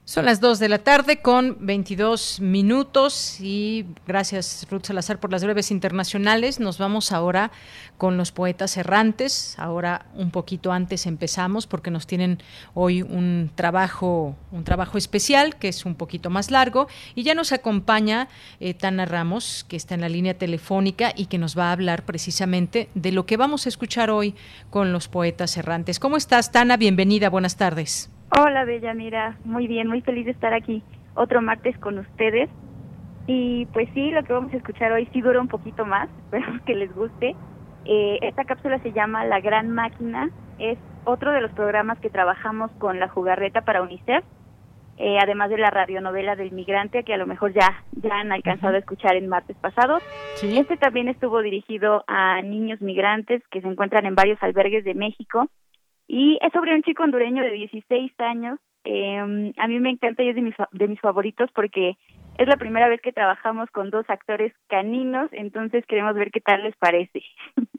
Son las 2 de la tarde con 22 minutos y gracias Ruth Salazar por las breves internacionales. Nos vamos ahora con los poetas errantes. Ahora un poquito antes empezamos porque nos tienen hoy un trabajo, un trabajo especial que es un poquito más largo y ya nos acompaña eh, Tana Ramos que está en la línea telefónica y que nos va a hablar precisamente de lo que vamos a escuchar hoy con los poetas errantes. ¿Cómo estás, Tana? Bienvenida, buenas tardes. Hola, Bella, mira, muy bien, muy feliz de estar aquí otro martes con ustedes. Y pues sí, lo que vamos a escuchar hoy sí dura un poquito más, espero que les guste. Eh, esta cápsula se llama La Gran Máquina, es otro de los programas que trabajamos con la jugarreta para UNICEF, eh, además de la radionovela del migrante, que a lo mejor ya, ya han alcanzado a escuchar en martes pasados. Este también estuvo dirigido a niños migrantes que se encuentran en varios albergues de México y es sobre un chico hondureño de 16 años. Eh, a mí me encanta y es de mis, de mis favoritos porque es la primera vez que trabajamos con dos actores caninos, entonces queremos ver qué tal les parece.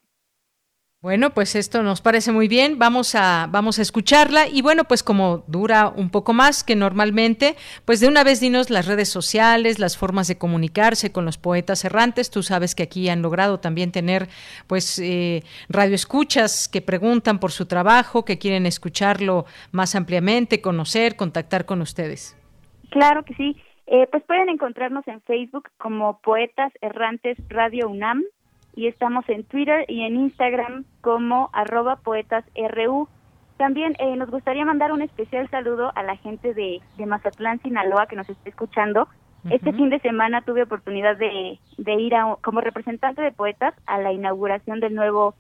Bueno, pues esto nos parece muy bien. Vamos a vamos a escucharla y bueno, pues como dura un poco más que normalmente, pues de una vez dinos las redes sociales, las formas de comunicarse con los poetas errantes. Tú sabes que aquí han logrado también tener pues eh, radioescuchas que preguntan por su trabajo, que quieren escucharlo más ampliamente, conocer, contactar con ustedes. Claro que sí. Eh, pues pueden encontrarnos en Facebook como Poetas Errantes Radio UNAM y estamos en Twitter y en Instagram como arroba poetasru. También eh, nos gustaría mandar un especial saludo a la gente de, de Mazatlán, Sinaloa, que nos está escuchando. Este fin de semana tuve oportunidad de, de ir a, como representante de poetas a la inauguración del nuevo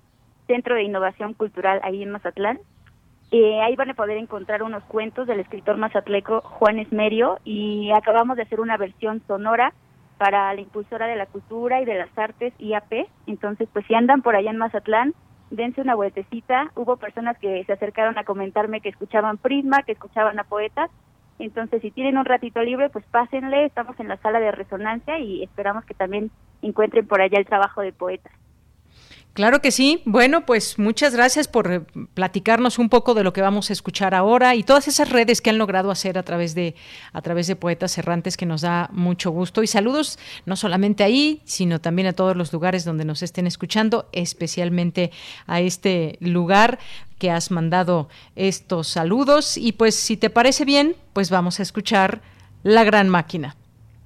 Centro de Innovación Cultural ahí en Mazatlán. Eh, ahí van a poder encontrar unos cuentos del escritor mazatleco Juan Esmerio y acabamos de hacer una versión sonora para la impulsora de la cultura y de las artes IAP. Entonces, pues si andan por allá en Mazatlán, dense una vueltecita. Hubo personas que se acercaron a comentarme que escuchaban Prisma, que escuchaban a poetas. Entonces, si tienen un ratito libre, pues pásenle. Estamos en la sala de resonancia y esperamos que también encuentren por allá el trabajo de poetas. Claro que sí. Bueno, pues muchas gracias por eh, platicarnos un poco de lo que vamos a escuchar ahora y todas esas redes que han logrado hacer a través de a través de Poetas Errantes que nos da mucho gusto y saludos no solamente ahí, sino también a todos los lugares donde nos estén escuchando, especialmente a este lugar que has mandado estos saludos y pues si te parece bien, pues vamos a escuchar La Gran Máquina.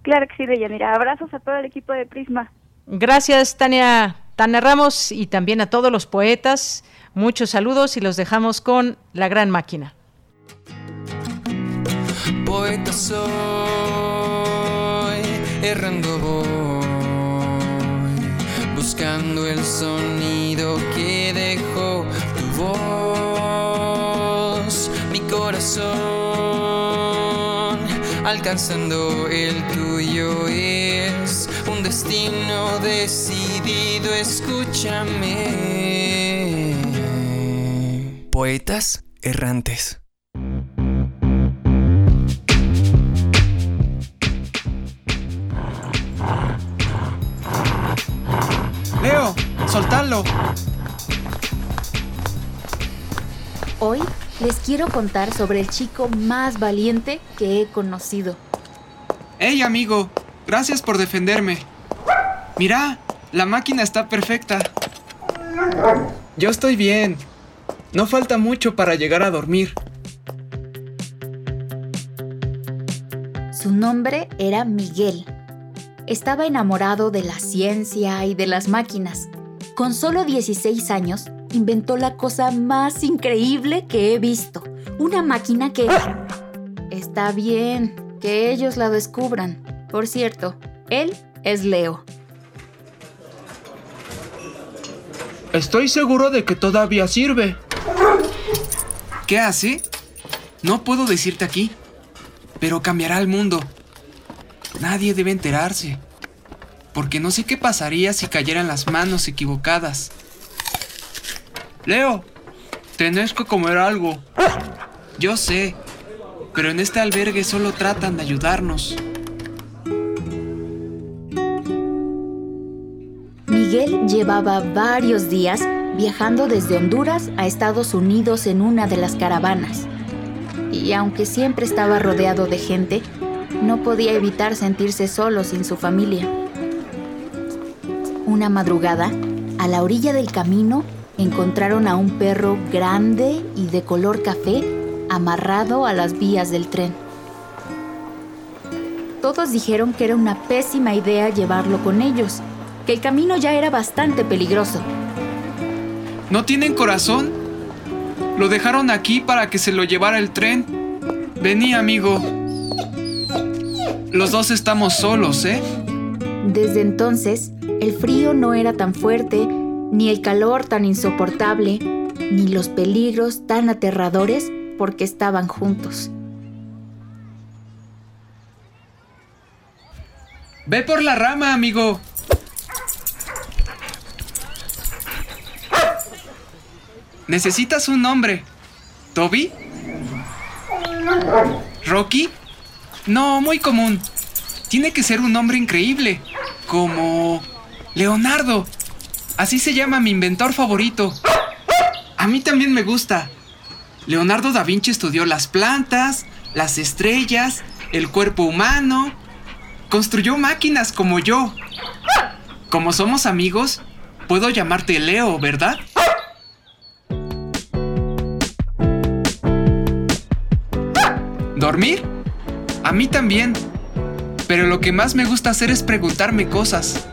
Claro que sí, Mira, Abrazos a todo el equipo de Prisma. Gracias, Tania Tania Ramos y también a todos los poetas. Muchos saludos y los dejamos con la gran máquina. Poeta soy, errando voy, buscando el sonido que dejó tu voz, mi corazón, alcanzando el tuyo es un destino decidido, escúchame. Poetas errantes. Leo, soltalo. Hoy les quiero contar sobre el chico más valiente que he conocido. ¡Hey, amigo! Gracias por defenderme. Mira, la máquina está perfecta. Yo estoy bien. No falta mucho para llegar a dormir. Su nombre era Miguel. estaba enamorado de la ciencia y de las máquinas. Con solo 16 años, inventó la cosa más increíble que he visto. Una máquina que... Está bien, que ellos la descubran. Por cierto, él es Leo. Estoy seguro de que todavía sirve. ¿Qué hace? No puedo decirte aquí, pero cambiará el mundo. Nadie debe enterarse, porque no sé qué pasaría si cayera en las manos equivocadas. Leo, tenés que comer algo. Yo sé, pero en este albergue solo tratan de ayudarnos. Miguel llevaba varios días viajando desde Honduras a Estados Unidos en una de las caravanas. Y aunque siempre estaba rodeado de gente, no podía evitar sentirse solo sin su familia. Una madrugada, a la orilla del camino, encontraron a un perro grande y de color café amarrado a las vías del tren. Todos dijeron que era una pésima idea llevarlo con ellos, que el camino ya era bastante peligroso. ¿No tienen corazón? Lo dejaron aquí para que se lo llevara el tren. Vení, amigo. Los dos estamos solos, ¿eh? Desde entonces, el frío no era tan fuerte, ni el calor tan insoportable, ni los peligros tan aterradores porque estaban juntos. Ve por la rama, amigo. Necesitas un nombre. ¿Toby? ¿Rocky? No, muy común. Tiene que ser un nombre increíble. Como... Leonardo. Así se llama mi inventor favorito. A mí también me gusta. Leonardo da Vinci estudió las plantas, las estrellas, el cuerpo humano. Construyó máquinas como yo. Como somos amigos, puedo llamarte Leo, ¿verdad? ¿Dormir? A mí también. Pero lo que más me gusta hacer es preguntarme cosas.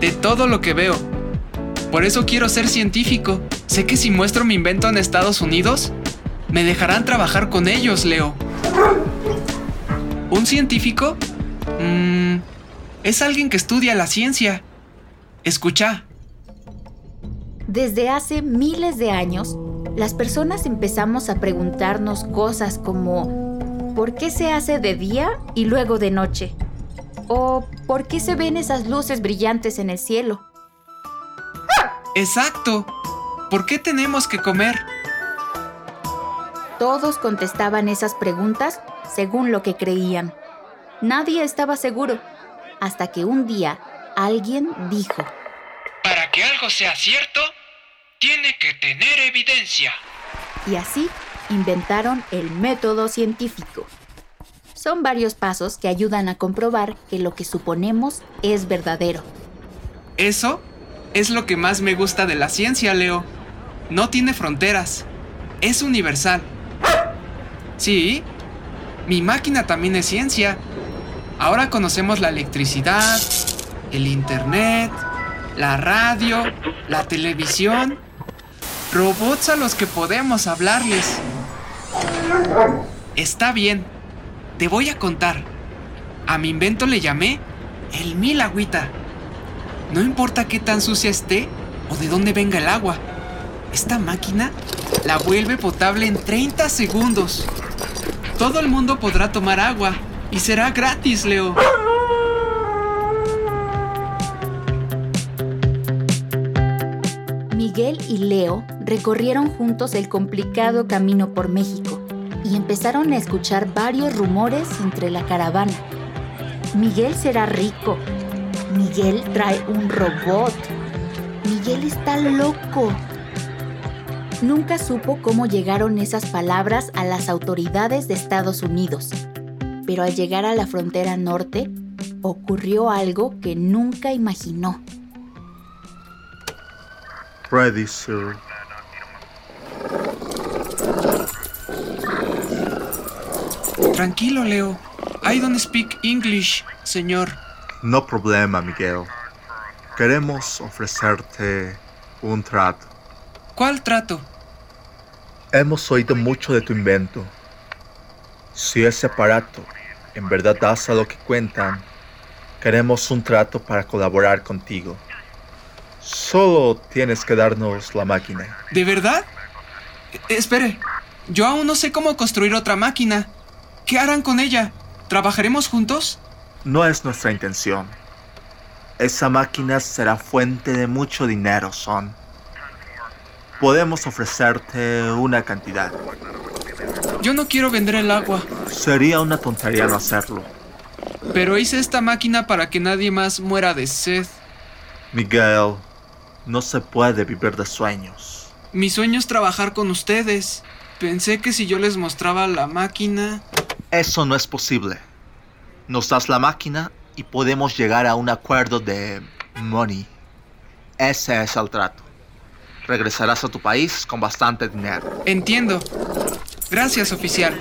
De todo lo que veo. Por eso quiero ser científico. Sé que si muestro mi invento en Estados Unidos, me dejarán trabajar con ellos, Leo. ¿Un científico? Mmm, es alguien que estudia la ciencia. Escucha. Desde hace miles de años, las personas empezamos a preguntarnos cosas como ¿por qué se hace de día y luego de noche? ¿O por qué se ven esas luces brillantes en el cielo? Exacto. ¿Por qué tenemos que comer? Todos contestaban esas preguntas según lo que creían. Nadie estaba seguro, hasta que un día alguien dijo, Para que algo sea cierto, tiene que tener evidencia. Y así inventaron el método científico. Son varios pasos que ayudan a comprobar que lo que suponemos es verdadero. Eso es lo que más me gusta de la ciencia, Leo. No tiene fronteras. Es universal. Sí, mi máquina también es ciencia. Ahora conocemos la electricidad, el internet, la radio, la televisión, robots a los que podemos hablarles. Está bien, te voy a contar. A mi invento le llamé el mil agüita. No importa qué tan sucia esté o de dónde venga el agua. Esta máquina la vuelve potable en 30 segundos. Todo el mundo podrá tomar agua y será gratis, Leo. Miguel y Leo recorrieron juntos el complicado camino por México y empezaron a escuchar varios rumores entre la caravana. Miguel será rico. Miguel trae un robot. Miguel está loco. Nunca supo cómo llegaron esas palabras a las autoridades de Estados Unidos, pero al llegar a la frontera norte, ocurrió algo que nunca imaginó. Ready, sir. Tranquilo, Leo. I don't speak English, señor. No problema, Miguel. Queremos ofrecerte un trato. ¿Cuál trato? Hemos oído mucho de tu invento. Si ese aparato en verdad hace lo que cuentan, queremos un trato para colaborar contigo. Solo tienes que darnos la máquina. ¿De verdad? E- espere, yo aún no sé cómo construir otra máquina. ¿Qué harán con ella? ¿Trabajaremos juntos? No es nuestra intención. Esa máquina será fuente de mucho dinero, Son. Podemos ofrecerte una cantidad. Yo no quiero vender el agua, Sería una tontería no hacerlo. pero hice esta máquina para que nadie más muera de sed. Miguel, no se puede vivir de sueños. Mi sueño es trabajar con ustedes. Pensé que si yo les mostraba la máquina... Eso no es posible. Nos das la máquina y podemos llegar a un acuerdo de money. Ese es el trato. Regresarás a tu país con bastante dinero. Entiendo. Gracias, oficial.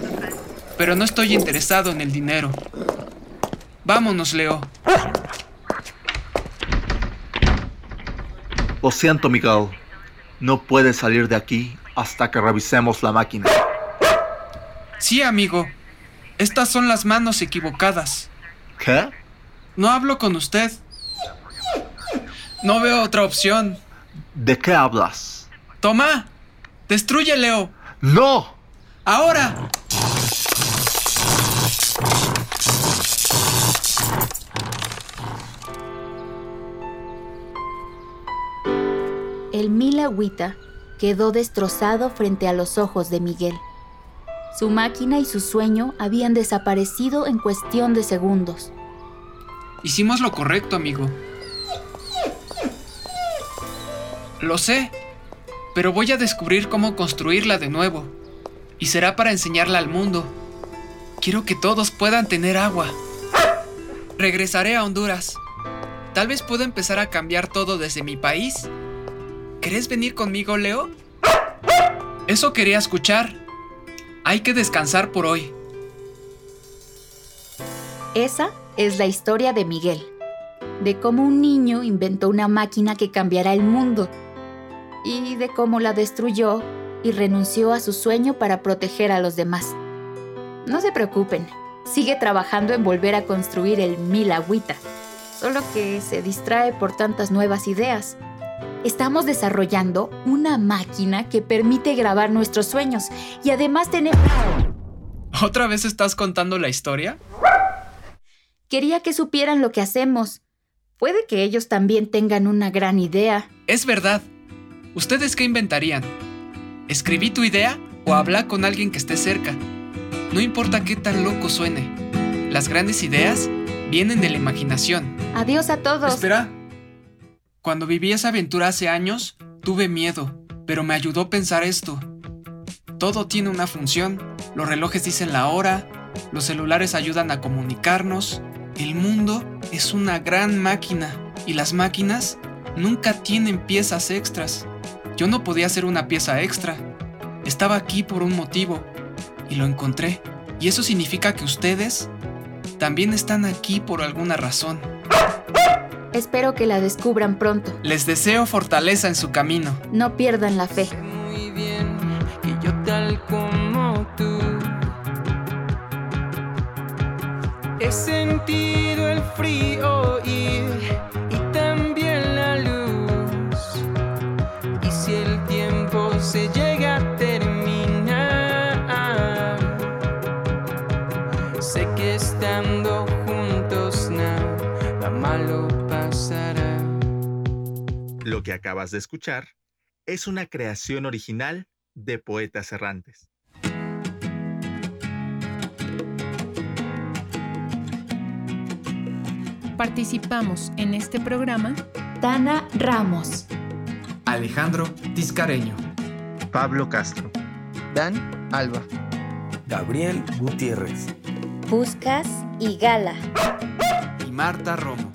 Pero no estoy interesado en el dinero. Vámonos, Leo. Lo siento, Miguel. No puedes salir de aquí hasta que revisemos la máquina. Sí, amigo. Estas son las manos equivocadas. ¿Qué? No hablo con usted. No veo otra opción. ¿De qué hablas? Toma. Destruye, Leo. ¡No! Ahora. El mil agüita quedó destrozado frente a los ojos de Miguel. Su máquina y su sueño habían desaparecido en cuestión de segundos. Hicimos lo correcto, amigo. Lo sé, pero voy a descubrir cómo construirla de nuevo. Y será para enseñarla al mundo. Quiero que todos puedan tener agua. Regresaré a Honduras. Tal vez pueda empezar a cambiar todo desde mi país. ¿Querés venir conmigo, Leo? Eso quería escuchar. Hay que descansar por hoy. Esa es la historia de Miguel, de cómo un niño inventó una máquina que cambiará el mundo y de cómo la destruyó y renunció a su sueño para proteger a los demás. No se preocupen, sigue trabajando en volver a construir el Mil Agüita, solo que se distrae por tantas nuevas ideas. Estamos desarrollando una máquina que permite grabar nuestros sueños y además tenemos... ¿Otra vez estás contando la historia? Quería que supieran lo que hacemos. Puede que ellos también tengan una gran idea. Es verdad. ¿Ustedes qué inventarían? ¿Escribí tu idea o habla con alguien que esté cerca? No importa qué tan loco suene. Las grandes ideas vienen de la imaginación. Adiós a todos. Espera. Cuando viví esa aventura hace años, tuve miedo, pero me ayudó a pensar esto. Todo tiene una función. Los relojes dicen la hora, los celulares ayudan a comunicarnos. El mundo es una gran máquina y las máquinas nunca tienen piezas extras. Yo no podía hacer una pieza extra. Estaba aquí por un motivo y lo encontré. Y eso significa que ustedes también están aquí por alguna razón. Espero que la descubran pronto. Les deseo fortaleza en su camino. No pierdan la fe. Que acabas de escuchar es una creación original de Poetas Errantes. Participamos en este programa Tana Ramos, Alejandro Tiscareño, Pablo Castro, Dan Alba, Gabriel Gutiérrez, Puscas y Gala. y Marta Romo.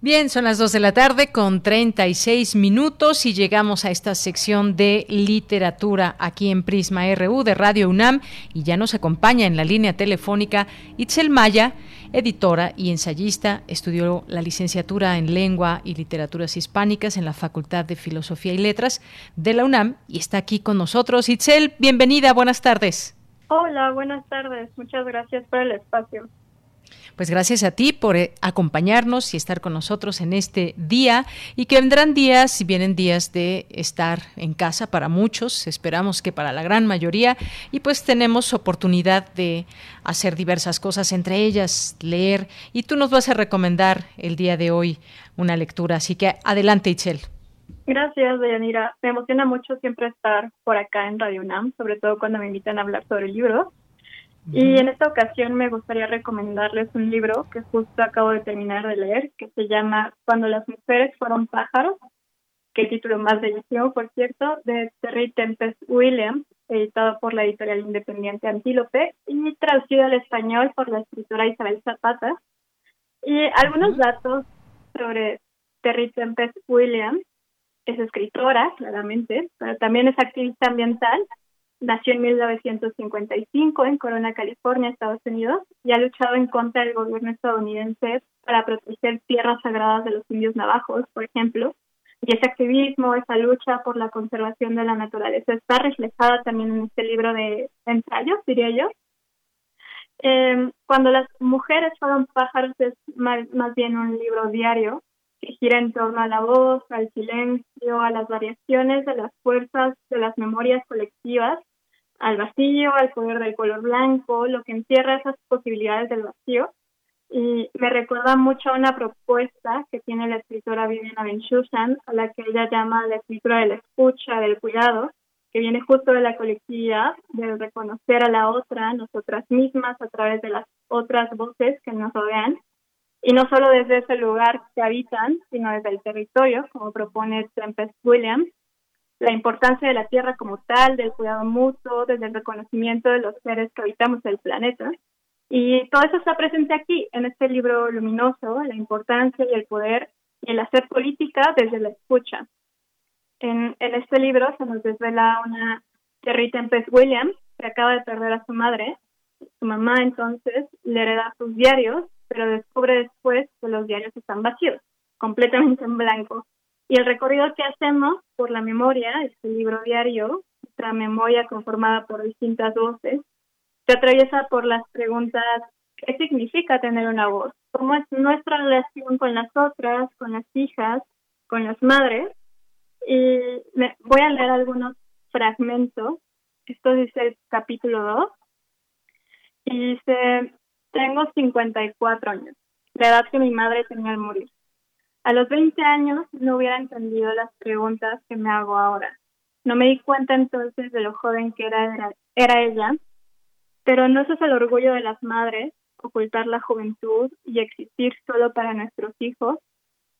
Bien, son las 2 de la tarde con 36 minutos y llegamos a esta sección de literatura aquí en Prisma RU de Radio UNAM y ya nos acompaña en la línea telefónica Itzel Maya, editora y ensayista, estudió la licenciatura en lengua y literaturas hispánicas en la Facultad de Filosofía y Letras de la UNAM y está aquí con nosotros. Itzel, bienvenida, buenas tardes. Hola, buenas tardes, muchas gracias por el espacio. Pues gracias a ti por eh, acompañarnos y estar con nosotros en este día y que vendrán días y vienen días de estar en casa para muchos, esperamos que para la gran mayoría y pues tenemos oportunidad de hacer diversas cosas, entre ellas leer y tú nos vas a recomendar el día de hoy una lectura, así que adelante Itzel. Gracias, Deyanira. Me emociona mucho siempre estar por acá en Radio UNAM, sobre todo cuando me invitan a hablar sobre libros. Y en esta ocasión me gustaría recomendarles un libro que justo acabo de terminar de leer, que se llama Cuando las mujeres fueron pájaros, que el título más bellísimo, por cierto, de Terry Tempest Williams, editado por la editorial independiente Antílope y traducido al español por la escritora Isabel Zapata. Y algunos datos sobre Terry Tempest Williams. Es escritora, claramente, pero también es activista ambiental Nació en 1955 en Corona, California, Estados Unidos, y ha luchado en contra del gobierno estadounidense para proteger tierras sagradas de los indios navajos, por ejemplo. Y ese activismo, esa lucha por la conservación de la naturaleza está reflejada también en este libro de ensayos, diría yo. Eh, cuando las mujeres fueron pájaros es más bien un libro diario que gira en torno a la voz, al silencio, a las variaciones de las fuerzas de las memorias colectivas al vacío, al poder del color blanco, lo que encierra esas posibilidades del vacío. Y me recuerda mucho a una propuesta que tiene la escritora Viviana Benchushan, a la que ella llama la escritura de la escucha, del cuidado, que viene justo de la colectividad, de reconocer a la otra, nosotras mismas, a través de las otras voces que nos rodean, y no solo desde ese lugar que habitan, sino desde el territorio, como propone Tempest Williams, la importancia de la Tierra como tal, del cuidado mutuo, desde el reconocimiento de los seres que habitamos el planeta. Y todo eso está presente aquí, en este libro luminoso, la importancia y el poder y el hacer política desde la escucha. En, en este libro se nos desvela una Terry Tempest Williams, que acaba de perder a su madre. Su mamá entonces le hereda sus diarios, pero descubre después que los diarios están vacíos, completamente en blanco. Y el recorrido que hacemos por la memoria, este libro diario, nuestra memoria conformada por distintas voces, se atraviesa por las preguntas, ¿qué significa tener una voz? ¿Cómo es nuestra relación con las otras, con las hijas, con las madres? Y me, voy a leer algunos fragmentos. Esto dice el capítulo 2. Y dice, tengo 54 años, la edad que mi madre tenía al morir. A los 20 años no hubiera entendido las preguntas que me hago ahora. No me di cuenta entonces de lo joven que era, ella, pero no es el orgullo de las madres, ocultar la juventud y existir solo para nuestros hijos.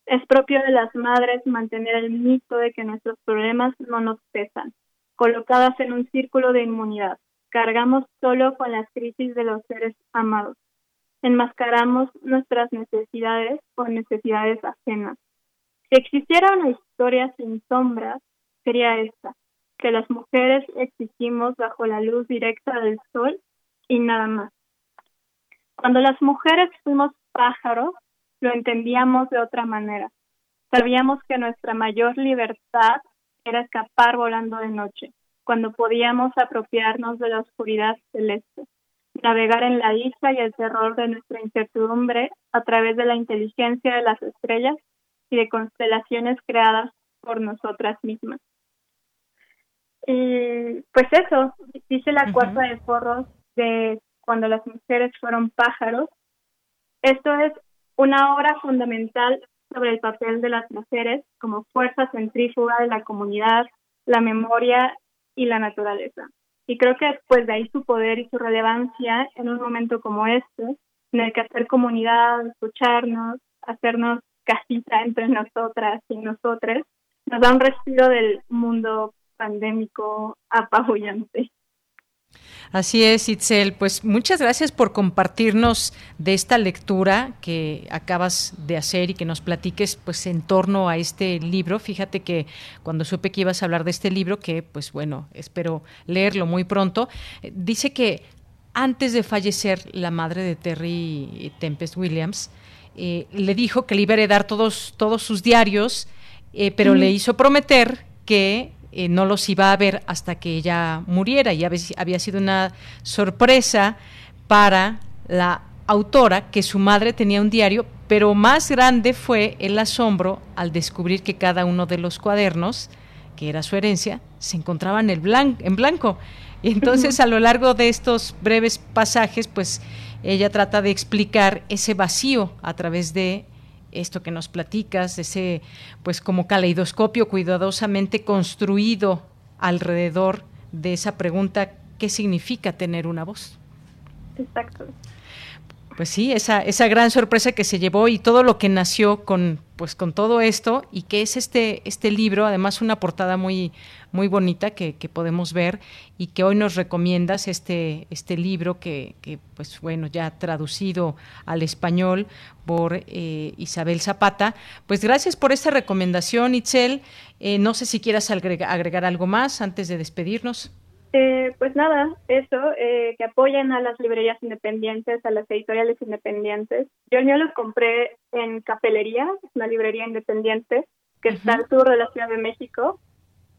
Es propio de las madres mantener el mito de que nuestros problemas no nos pesan, colocadas en un círculo de inmunidad. Cargamos solo con las crisis de los seres amados enmascaramos nuestras necesidades con necesidades ajenas. Si existiera una historia sin sombras, sería esta, que las mujeres existimos bajo la luz directa del sol y nada más. Cuando las mujeres fuimos pájaros, lo entendíamos de otra manera. Sabíamos que nuestra mayor libertad era escapar volando de noche, cuando podíamos apropiarnos de la oscuridad celeste navegar en la dicha y el terror de nuestra incertidumbre a través de la inteligencia de las estrellas y de constelaciones creadas por nosotras mismas. Y pues eso, dice la cuarta de forros de Cuando las mujeres fueron pájaros. Esto es una obra fundamental sobre el papel de las mujeres como fuerza centrífuga de la comunidad, la memoria y la naturaleza. Y creo que pues de ahí su poder y su relevancia en un momento como este, en el que hacer comunidad, escucharnos, hacernos casita entre nosotras y nosotros, nos da un respiro del mundo pandémico apabullante. Así es, Itzel. Pues muchas gracias por compartirnos de esta lectura que acabas de hacer y que nos platiques pues en torno a este libro. Fíjate que cuando supe que ibas a hablar de este libro, que pues bueno, espero leerlo muy pronto, eh, dice que antes de fallecer la madre de Terry Tempest Williams, eh, le dijo que le iba a heredar todos, todos sus diarios, eh, pero le hizo prometer que eh, no los iba a ver hasta que ella muriera y había sido una sorpresa para la autora que su madre tenía un diario, pero más grande fue el asombro al descubrir que cada uno de los cuadernos, que era su herencia, se encontraban en, en blanco. Y entonces a lo largo de estos breves pasajes, pues ella trata de explicar ese vacío a través de esto que nos platicas, ese pues como caleidoscopio cuidadosamente construido alrededor de esa pregunta, ¿qué significa tener una voz? Exacto. Pues sí, esa, esa gran sorpresa que se llevó y todo lo que nació con, pues con todo esto y que es este, este libro, además una portada muy, muy bonita que, podemos ver y que hoy nos recomiendas este, este libro que, que pues bueno, ya traducido al español por eh, Isabel Zapata. Pues gracias por esta recomendación, Itzel. Eh, no sé si quieras agregar algo más antes de despedirnos. Eh, pues nada, eso, eh, que apoyen a las librerías independientes, a las editoriales independientes. Yo el mío lo compré en Capelería, una librería independiente que está al sur de la Ciudad de México.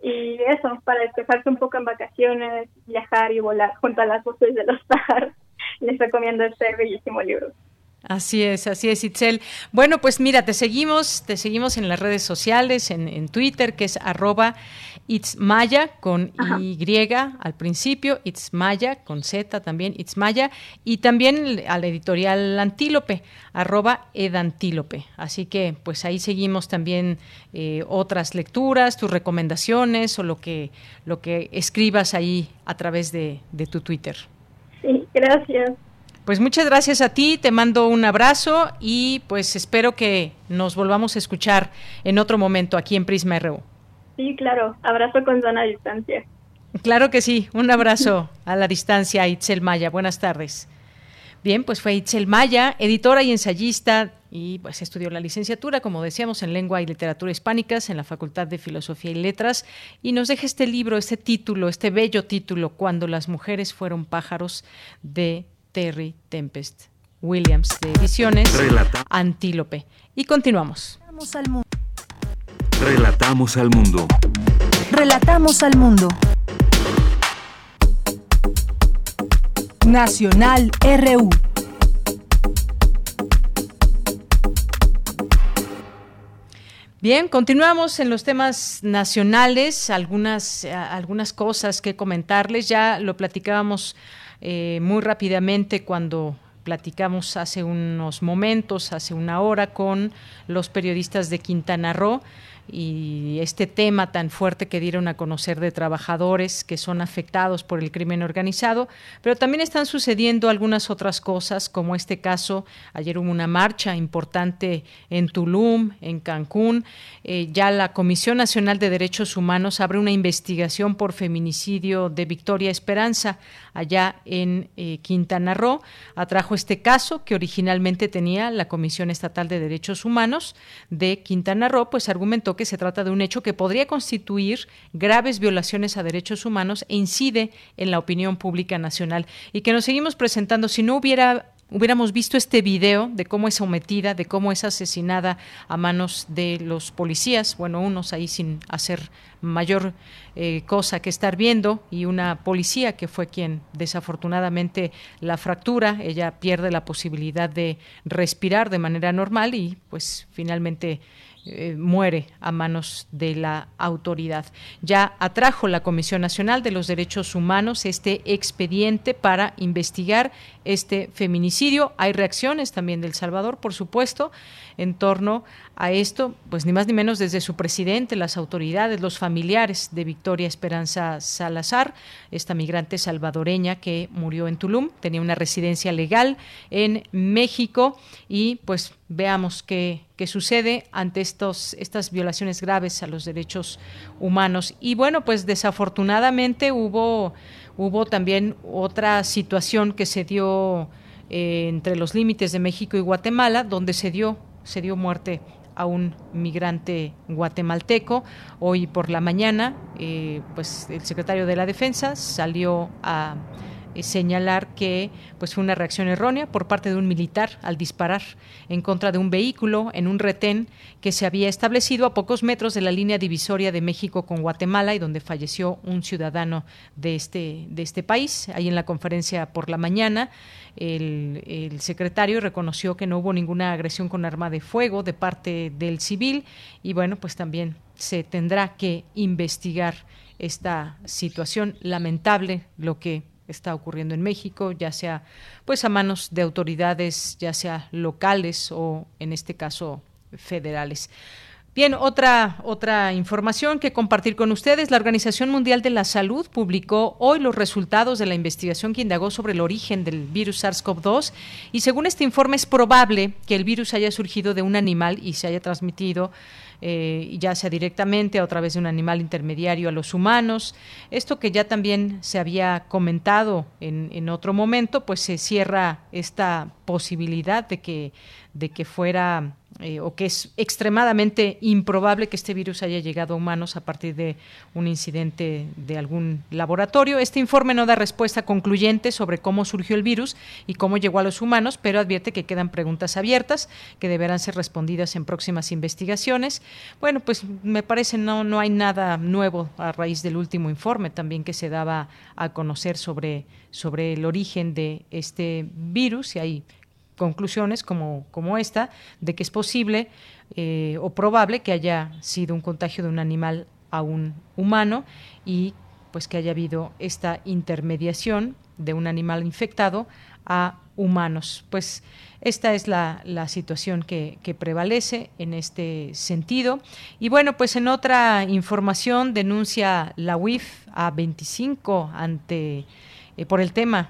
Y eso, para despejarse un poco en vacaciones, viajar y volar junto a las voces de los pájaros. Les recomiendo este bellísimo libro. Así es, así es, Itzel. Bueno, pues mira, te seguimos, te seguimos en las redes sociales, en, en Twitter, que es arroba It's Maya con Y al principio, It's Maya con Z también, It's Maya, y también a la editorial Antílope, arroba Edantílope. Así que pues ahí seguimos también eh, otras lecturas, tus recomendaciones o lo que, lo que escribas ahí a través de, de tu Twitter. Sí, gracias. Pues muchas gracias a ti, te mando un abrazo y pues espero que nos volvamos a escuchar en otro momento aquí en Prisma RU. Sí, claro. Abrazo con zona distancia. Claro que sí. Un abrazo a la distancia, Itzel Maya. Buenas tardes. Bien, pues fue Itzel Maya, editora y ensayista, y pues estudió la licenciatura, como decíamos, en Lengua y Literatura Hispánicas en la Facultad de Filosofía y Letras, y nos deja este libro, este título, este bello título, Cuando las mujeres fueron pájaros, de Terry Tempest Williams, de Ediciones Antílope. Y continuamos. Vamos al mundo. Relatamos al mundo. Relatamos al mundo. Nacional RU. Bien, continuamos en los temas nacionales, algunas, eh, algunas cosas que comentarles. Ya lo platicábamos eh, muy rápidamente cuando platicamos hace unos momentos, hace una hora, con los periodistas de Quintana Roo y este tema tan fuerte que dieron a conocer de trabajadores que son afectados por el crimen organizado, pero también están sucediendo algunas otras cosas, como este caso, ayer hubo una marcha importante en Tulum, en Cancún, eh, ya la Comisión Nacional de Derechos Humanos abre una investigación por feminicidio de Victoria Esperanza allá en eh, Quintana Roo, atrajo este caso que originalmente tenía la Comisión Estatal de Derechos Humanos de Quintana Roo, pues argumentó que se trata de un hecho que podría constituir graves violaciones a derechos humanos e incide en la opinión pública nacional. Y que nos seguimos presentando si no hubiera hubiéramos visto este video de cómo es sometida, de cómo es asesinada a manos de los policías, bueno, unos ahí sin hacer mayor eh, cosa que estar viendo y una policía que fue quien desafortunadamente la fractura, ella pierde la posibilidad de respirar de manera normal y pues finalmente eh, muere a manos de la autoridad. Ya atrajo la Comisión Nacional de los Derechos Humanos este expediente para investigar este feminicidio. Hay reacciones también del Salvador, por supuesto, en torno a esto, pues ni más ni menos desde su presidente, las autoridades, los familiares de Victoria Esperanza Salazar, esta migrante salvadoreña que murió en Tulum, tenía una residencia legal en México y pues veamos qué, qué sucede ante estos, estas violaciones graves a los derechos humanos. Y bueno, pues desafortunadamente hubo, hubo también otra situación que se dio eh, entre los límites de México y Guatemala, donde se dio, se dio muerte a un migrante guatemalteco. Hoy por la mañana, eh, pues el secretario de la Defensa salió a eh, señalar que pues fue una reacción errónea por parte de un militar al disparar en contra de un vehículo en un retén que se había establecido a pocos metros de la línea divisoria de México con Guatemala y donde falleció un ciudadano de este de este país. Ahí en la conferencia por la mañana el, el secretario reconoció que no hubo ninguna agresión con arma de fuego de parte del civil y bueno pues también se tendrá que investigar esta situación lamentable lo que está ocurriendo en México, ya sea pues a manos de autoridades, ya sea locales o en este caso federales. Bien, otra, otra información que compartir con ustedes. La Organización Mundial de la Salud publicó hoy los resultados de la investigación que indagó sobre el origen del virus SARS-CoV-2 y según este informe es probable que el virus haya surgido de un animal y se haya transmitido eh, ya sea directamente o a través de un animal intermediario a los humanos. Esto que ya también se había comentado en, en otro momento, pues se cierra esta posibilidad de que, de que fuera eh, o que es extremadamente improbable que este virus haya llegado a humanos a partir de un incidente de algún laboratorio. Este informe no da respuesta concluyente sobre cómo surgió el virus y cómo llegó a los humanos, pero advierte que quedan preguntas abiertas que deberán ser respondidas en próximas investigaciones. Bueno, pues me parece no no hay nada nuevo a raíz del último informe también que se daba a conocer sobre sobre el origen de este virus y hay conclusiones como, como esta, de que es posible eh, o probable que haya sido un contagio de un animal a un humano y pues que haya habido esta intermediación de un animal infectado a humanos. Pues esta es la, la situación que, prevalece en este sentido. Y bueno, pues en otra información denuncia la UIF a 25 ante, eh, por el tema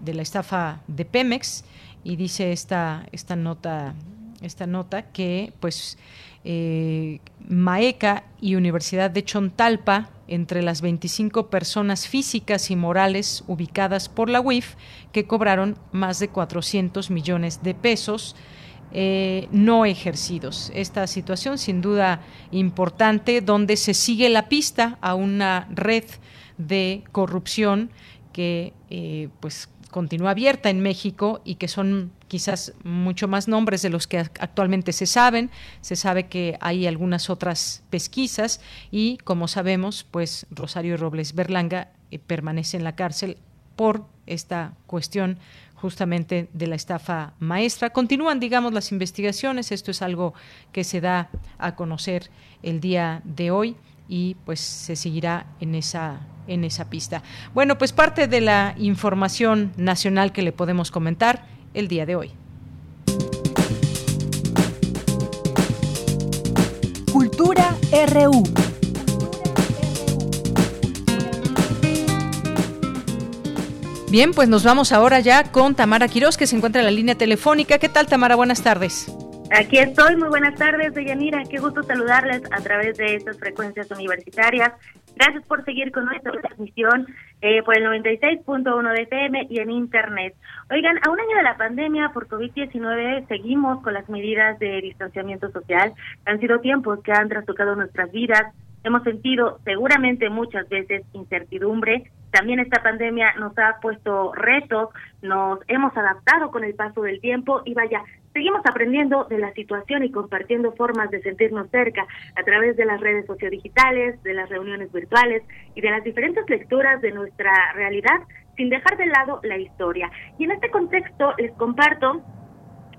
de la estafa de Pemex y dice esta, esta nota esta nota que pues eh, Maeca y Universidad de Chontalpa entre las 25 personas físicas y morales ubicadas por la UIF que cobraron más de 400 millones de pesos eh, no ejercidos. Esta situación sin duda importante donde se sigue la pista a una red de corrupción que eh, pues continúa abierta en México y que son quizás mucho más nombres de los que actualmente se saben. Se sabe que hay algunas otras pesquisas y, como sabemos, pues Rosario Robles Berlanga eh, permanece en la cárcel por esta cuestión justamente de la estafa maestra. Continúan, digamos, las investigaciones. Esto es algo que se da a conocer el día de hoy y pues se seguirá en esa en esa pista. Bueno, pues parte de la información nacional que le podemos comentar el día de hoy. Cultura RU. Bien, pues nos vamos ahora ya con Tamara Quirós, que se encuentra en la línea telefónica. ¿Qué tal, Tamara? Buenas tardes. Aquí estoy, muy buenas tardes, Deyanira. Qué gusto saludarles a través de estas frecuencias universitarias. Gracias por seguir con nuestra transmisión eh, por el 96.1 de FM y en Internet. Oigan, a un año de la pandemia por COVID-19 seguimos con las medidas de distanciamiento social. Han sido tiempos que han trastocado nuestras vidas. Hemos sentido seguramente muchas veces incertidumbre. También esta pandemia nos ha puesto retos, nos hemos adaptado con el paso del tiempo y vaya, Seguimos aprendiendo de la situación y compartiendo formas de sentirnos cerca a través de las redes sociodigitales, de las reuniones virtuales y de las diferentes lecturas de nuestra realidad sin dejar de lado la historia. Y en este contexto les comparto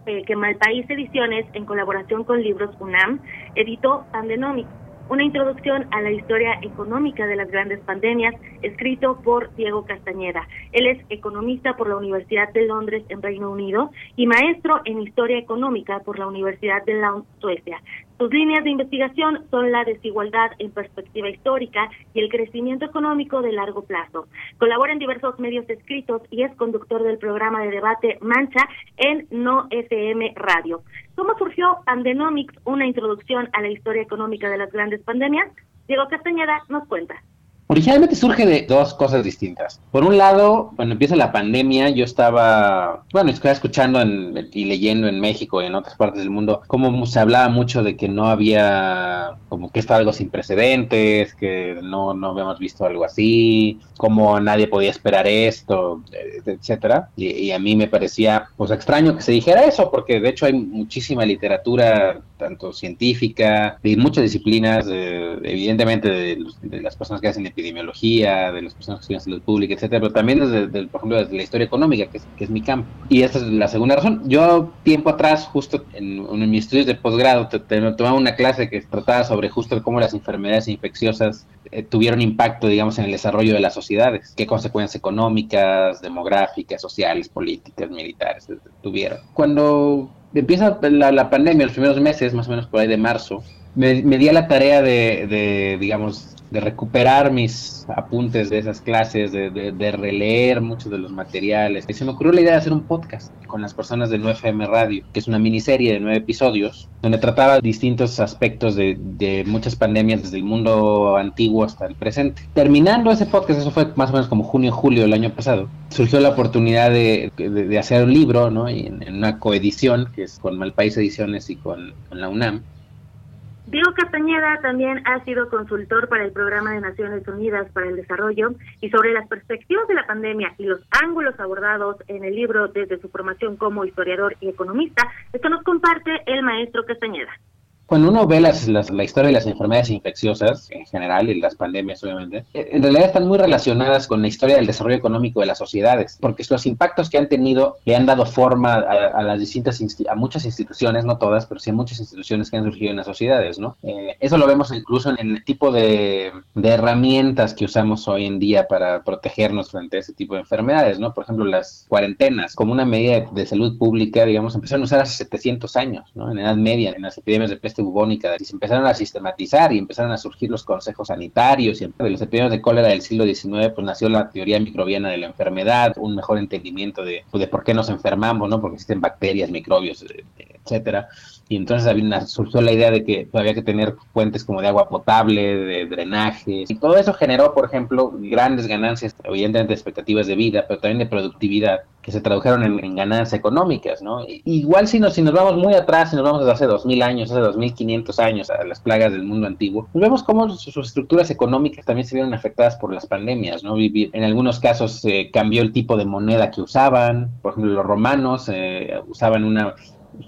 eh, que Malpaís Ediciones, en colaboración con Libros UNAM, editó Pandenomics, una introducción a la historia económica de las grandes pandemias, escrito por Diego Castañeda. Él es economista por la Universidad de Londres en Reino Unido y maestro en historia económica por la Universidad de Lund, Suecia. Sus líneas de investigación son la desigualdad en perspectiva histórica y el crecimiento económico de largo plazo. Colabora en diversos medios escritos y es conductor del programa de debate Mancha en No FM Radio. ¿Cómo surgió Pandenomics, una introducción a la historia económica de las grandes pandemias? Diego Castañeda nos cuenta. Originalmente surge de dos cosas distintas. Por un lado, cuando empieza la pandemia, yo estaba, bueno, estaba escuchando y leyendo en México y en otras partes del mundo cómo se hablaba mucho de que no había, como que esto algo sin precedentes, que no, no habíamos visto algo así, cómo nadie podía esperar esto, etcétera. Y, a mí me parecía, pues, extraño que se dijera eso, porque de hecho hay muchísima literatura, tanto científica, de muchas disciplinas, evidentemente de, de las personas que hacen epidemiología, de las personas que estudian salud pública, etcétera, pero también desde, por ejemplo, desde la historia económica, que es, mi campo. Y esta es la segunda razón. Yo, tiempo atrás, justo en, en mis estudios de posgrado, tomaba una clase que trataba sobre justo cómo las enfermedades infecciosas eh, tuvieron impacto, digamos, en el desarrollo de las sociedades, qué consecuencias económicas, demográficas, sociales, políticas, militares tuvieron. Cuando empieza la, la pandemia, los primeros meses, más o menos por ahí de marzo, me, me di a la tarea de, de, digamos, de recuperar mis apuntes de esas clases, de, de, releer muchos de los materiales. Y se me ocurrió la idea de hacer un podcast con las personas de 9FM Radio, que es una miniserie de nueve episodios, donde trataba distintos aspectos de, de muchas pandemias desde el mundo antiguo hasta el presente. Terminando ese podcast, eso fue más o menos como junio, julio del año pasado, surgió la oportunidad de, de hacer un libro, ¿no? Y en, una coedición, que es con Malpaís Ediciones y con, con la UNAM Diego Castañeda también ha sido consultor para el Programa de Naciones Unidas para el Desarrollo y sobre las perspectivas de la pandemia y los ángulos abordados en el libro desde su formación como historiador y economista, esto nos comparte el maestro Castañeda. Cuando uno ve las, la historia de las enfermedades infecciosas en general y las pandemias, obviamente, eh, en realidad están muy relacionadas con la historia del desarrollo económico de las sociedades, porque los impactos que han tenido le han dado forma a, las distintas, a muchas instituciones, no todas, pero sí a muchas instituciones que han surgido en las sociedades, ¿no? Eh, eso lo vemos incluso en el tipo de, de, herramientas que usamos hoy en día para protegernos frente a ese tipo de enfermedades, ¿no? Por ejemplo, las cuarentenas, como una medida de, salud pública, digamos, empezaron a usar hace 700 años, ¿no? En edad media, en las epidemias de peste bubónica, y se empezaron a sistematizar y empezaron a surgir los consejos sanitarios y los epidemias de cólera del siglo XIX, pues nació la teoría microbiana de la enfermedad, un mejor entendimiento de, pues, por qué nos enfermamos, ¿no? Porque existen bacterias, microbios, eh, etcétera y entonces había surgió la idea de que había que tener fuentes como de agua potable, de drenaje, y todo eso generó, por ejemplo, grandes ganancias, evidentemente de expectativas de vida, pero también de productividad, que se tradujeron en, ganancias económicas, ¿no? Igual si nos, si nos vamos muy atrás, si nos vamos desde hace 2000 años, hace 2500 años, a las plagas del mundo antiguo, pues vemos cómo sus, estructuras económicas también se vieron afectadas por las pandemias, ¿no? En algunos casos se cambió el tipo de moneda que usaban, por ejemplo, los romanos eh, usaban una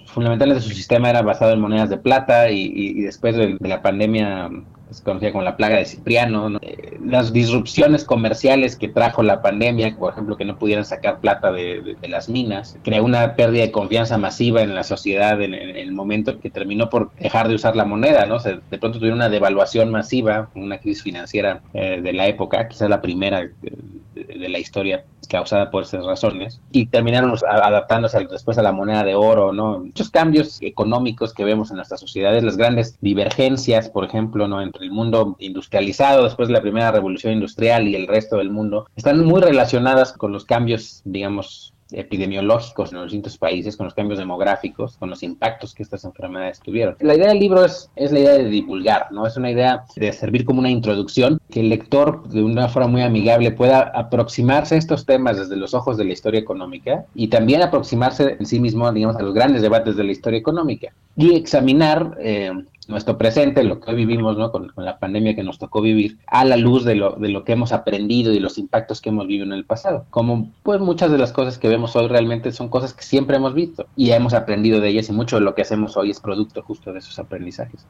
fundamentales de su sistema era basado en monedas de plata y, después de, la pandemia se conocía como la plaga de Cipriano, eh, las disrupciones comerciales que trajo la pandemia, por ejemplo, que no pudieran sacar plata de, las minas, creó una pérdida de confianza masiva en la sociedad en, el momento que terminó por dejar de usar la moneda, ¿no? de pronto tuvieron una devaluación masiva, una crisis financiera eh, de la época, quizás la primera de la historia causada por esas razones y terminaron adaptándose después a la moneda de oro, ¿no? Muchos cambios económicos que vemos en nuestras sociedades, las grandes divergencias, por ejemplo, ¿no? Entre el mundo industrializado después de la primera revolución industrial y el resto del mundo, están muy relacionadas con los cambios, digamos, epidemiológicos en los distintos países, con los cambios demográficos, con los impactos que estas enfermedades tuvieron. La idea del libro es, es la idea de divulgar, ¿no? Es una idea de servir como una introducción, que el lector de una forma muy amigable pueda aproximarse a estos temas desde los ojos de la historia económica y también aproximarse en sí mismo, digamos, a los grandes debates de la historia económica y examinar eh, nuestro presente, lo que hoy vivimos, ¿no? Con, la pandemia que nos tocó vivir, a la luz de lo, de lo que hemos aprendido y los impactos que hemos vivido en el pasado. Como pues muchas de las cosas que vemos hoy realmente son cosas que siempre hemos visto y hemos aprendido de ellas y mucho de lo que hacemos hoy es producto justo de esos aprendizajes.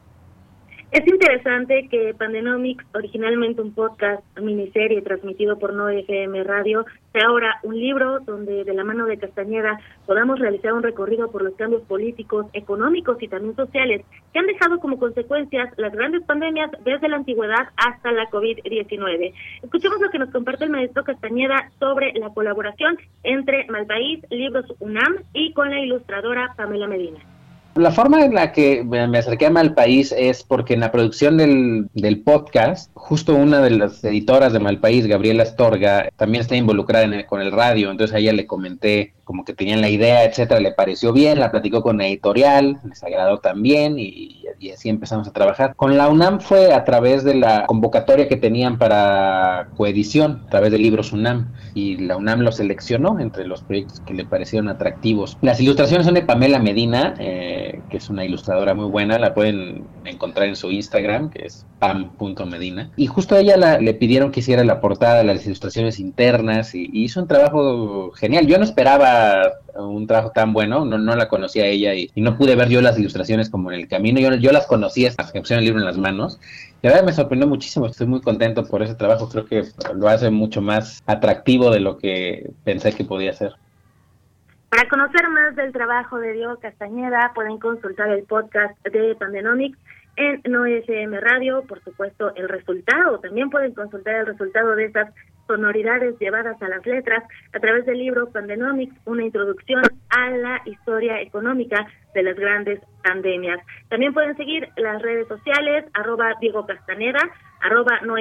Es interesante que Pandenomics, originalmente un podcast, miniserie transmitido por No FM Radio, sea ahora un libro donde de la mano de Castañeda podamos realizar un recorrido por los cambios políticos, económicos y también sociales que han dejado como consecuencias las grandes pandemias desde la antigüedad hasta la COVID-19. Escuchemos lo que nos comparte el maestro Castañeda sobre la colaboración entre Malpaís, Libros UNAM y con la ilustradora Pamela Medina. La forma en la que me acerqué al país es porque en la producción del, del, podcast, justo una de las editoras de Malpaís, Gabriela Astorga, también está involucrada con el radio, entonces a ella le comenté como que tenían la idea, etcétera, le pareció bien, la platicó con la editorial, les agradó también y, así empezamos a trabajar. Con la UNAM fue a través de la convocatoria que tenían para coedición, a través de libros UNAM, y la UNAM lo seleccionó entre los proyectos que le parecieron atractivos. Las ilustraciones son de Pamela Medina, eh, que es una ilustradora muy buena, la pueden encontrar en su Instagram, que es pam.medina, y justo a ella le pidieron que hiciera la portada, las ilustraciones internas, y hizo un trabajo genial. Yo no esperaba un trabajo tan bueno, no, no la conocía ella y, no pude ver yo las ilustraciones como en el camino, yo, yo las conocía hasta que pusieron el libro en las manos. La verdad me sorprendió muchísimo, estoy muy contento por ese trabajo, creo que lo hace mucho más atractivo de lo que pensé que podía ser. Para conocer más del trabajo de Diego Castañeda, pueden consultar el podcast de Pandenomics en NoFM Radio, por supuesto, el resultado. También pueden consultar el resultado de esas sonoridades llevadas a las letras a través del libro Pandenomics, una introducción a la historia económica de las grandes pandemias. También pueden seguir las redes sociales, arroba Diego Castaneda, arroba no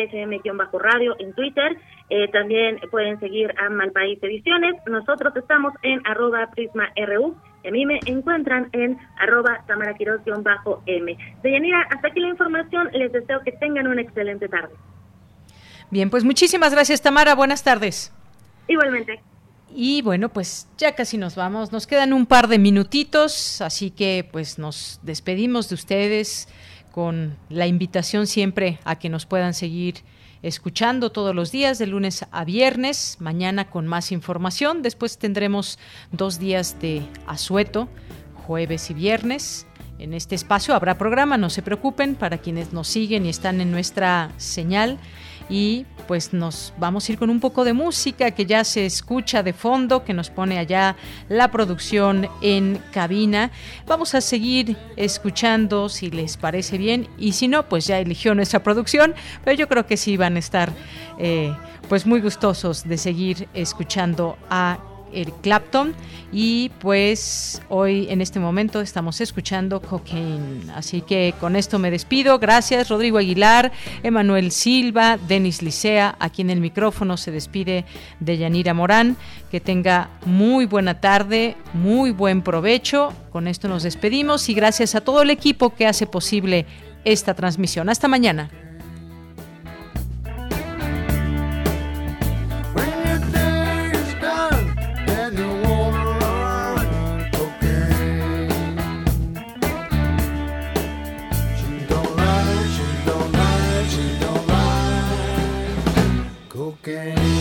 bajo radio en Twitter. Eh, también pueden seguir a Malpaís Ediciones. Nosotros estamos en arroba Prisma RU. Y a mí me encuentran en arroba bajo m Deyanira, hasta aquí la información. Les deseo que tengan una excelente tarde. Bien, pues muchísimas gracias, Tamara. Buenas tardes. Igualmente. Y bueno, pues ya casi nos vamos. Nos quedan un par de minutitos, así que pues nos despedimos de ustedes con la invitación siempre a que nos puedan seguir escuchando todos los días, de lunes a viernes, mañana con más información. Después tendremos dos días de asueto, jueves y viernes. En este espacio habrá programa, no se preocupen, para quienes nos siguen y están en nuestra señal y pues nos vamos a ir con un poco de música que ya se escucha de fondo, que nos pone allá la producción en cabina. Vamos a seguir escuchando si les parece bien y si no, pues ya eligió nuestra producción, pero yo creo que sí van a estar eh, pues muy gustosos de seguir escuchando a el Clapton y pues hoy en este momento estamos escuchando Cocaine. Así que con esto me despido. Gracias Rodrigo Aguilar, Emanuel Silva, Denis Licea. Aquí en el micrófono se despide de Yanira Morán. Que tenga muy buena tarde, muy buen provecho. Con esto nos despedimos y gracias a todo el equipo que hace posible esta transmisión. Hasta mañana. Okay.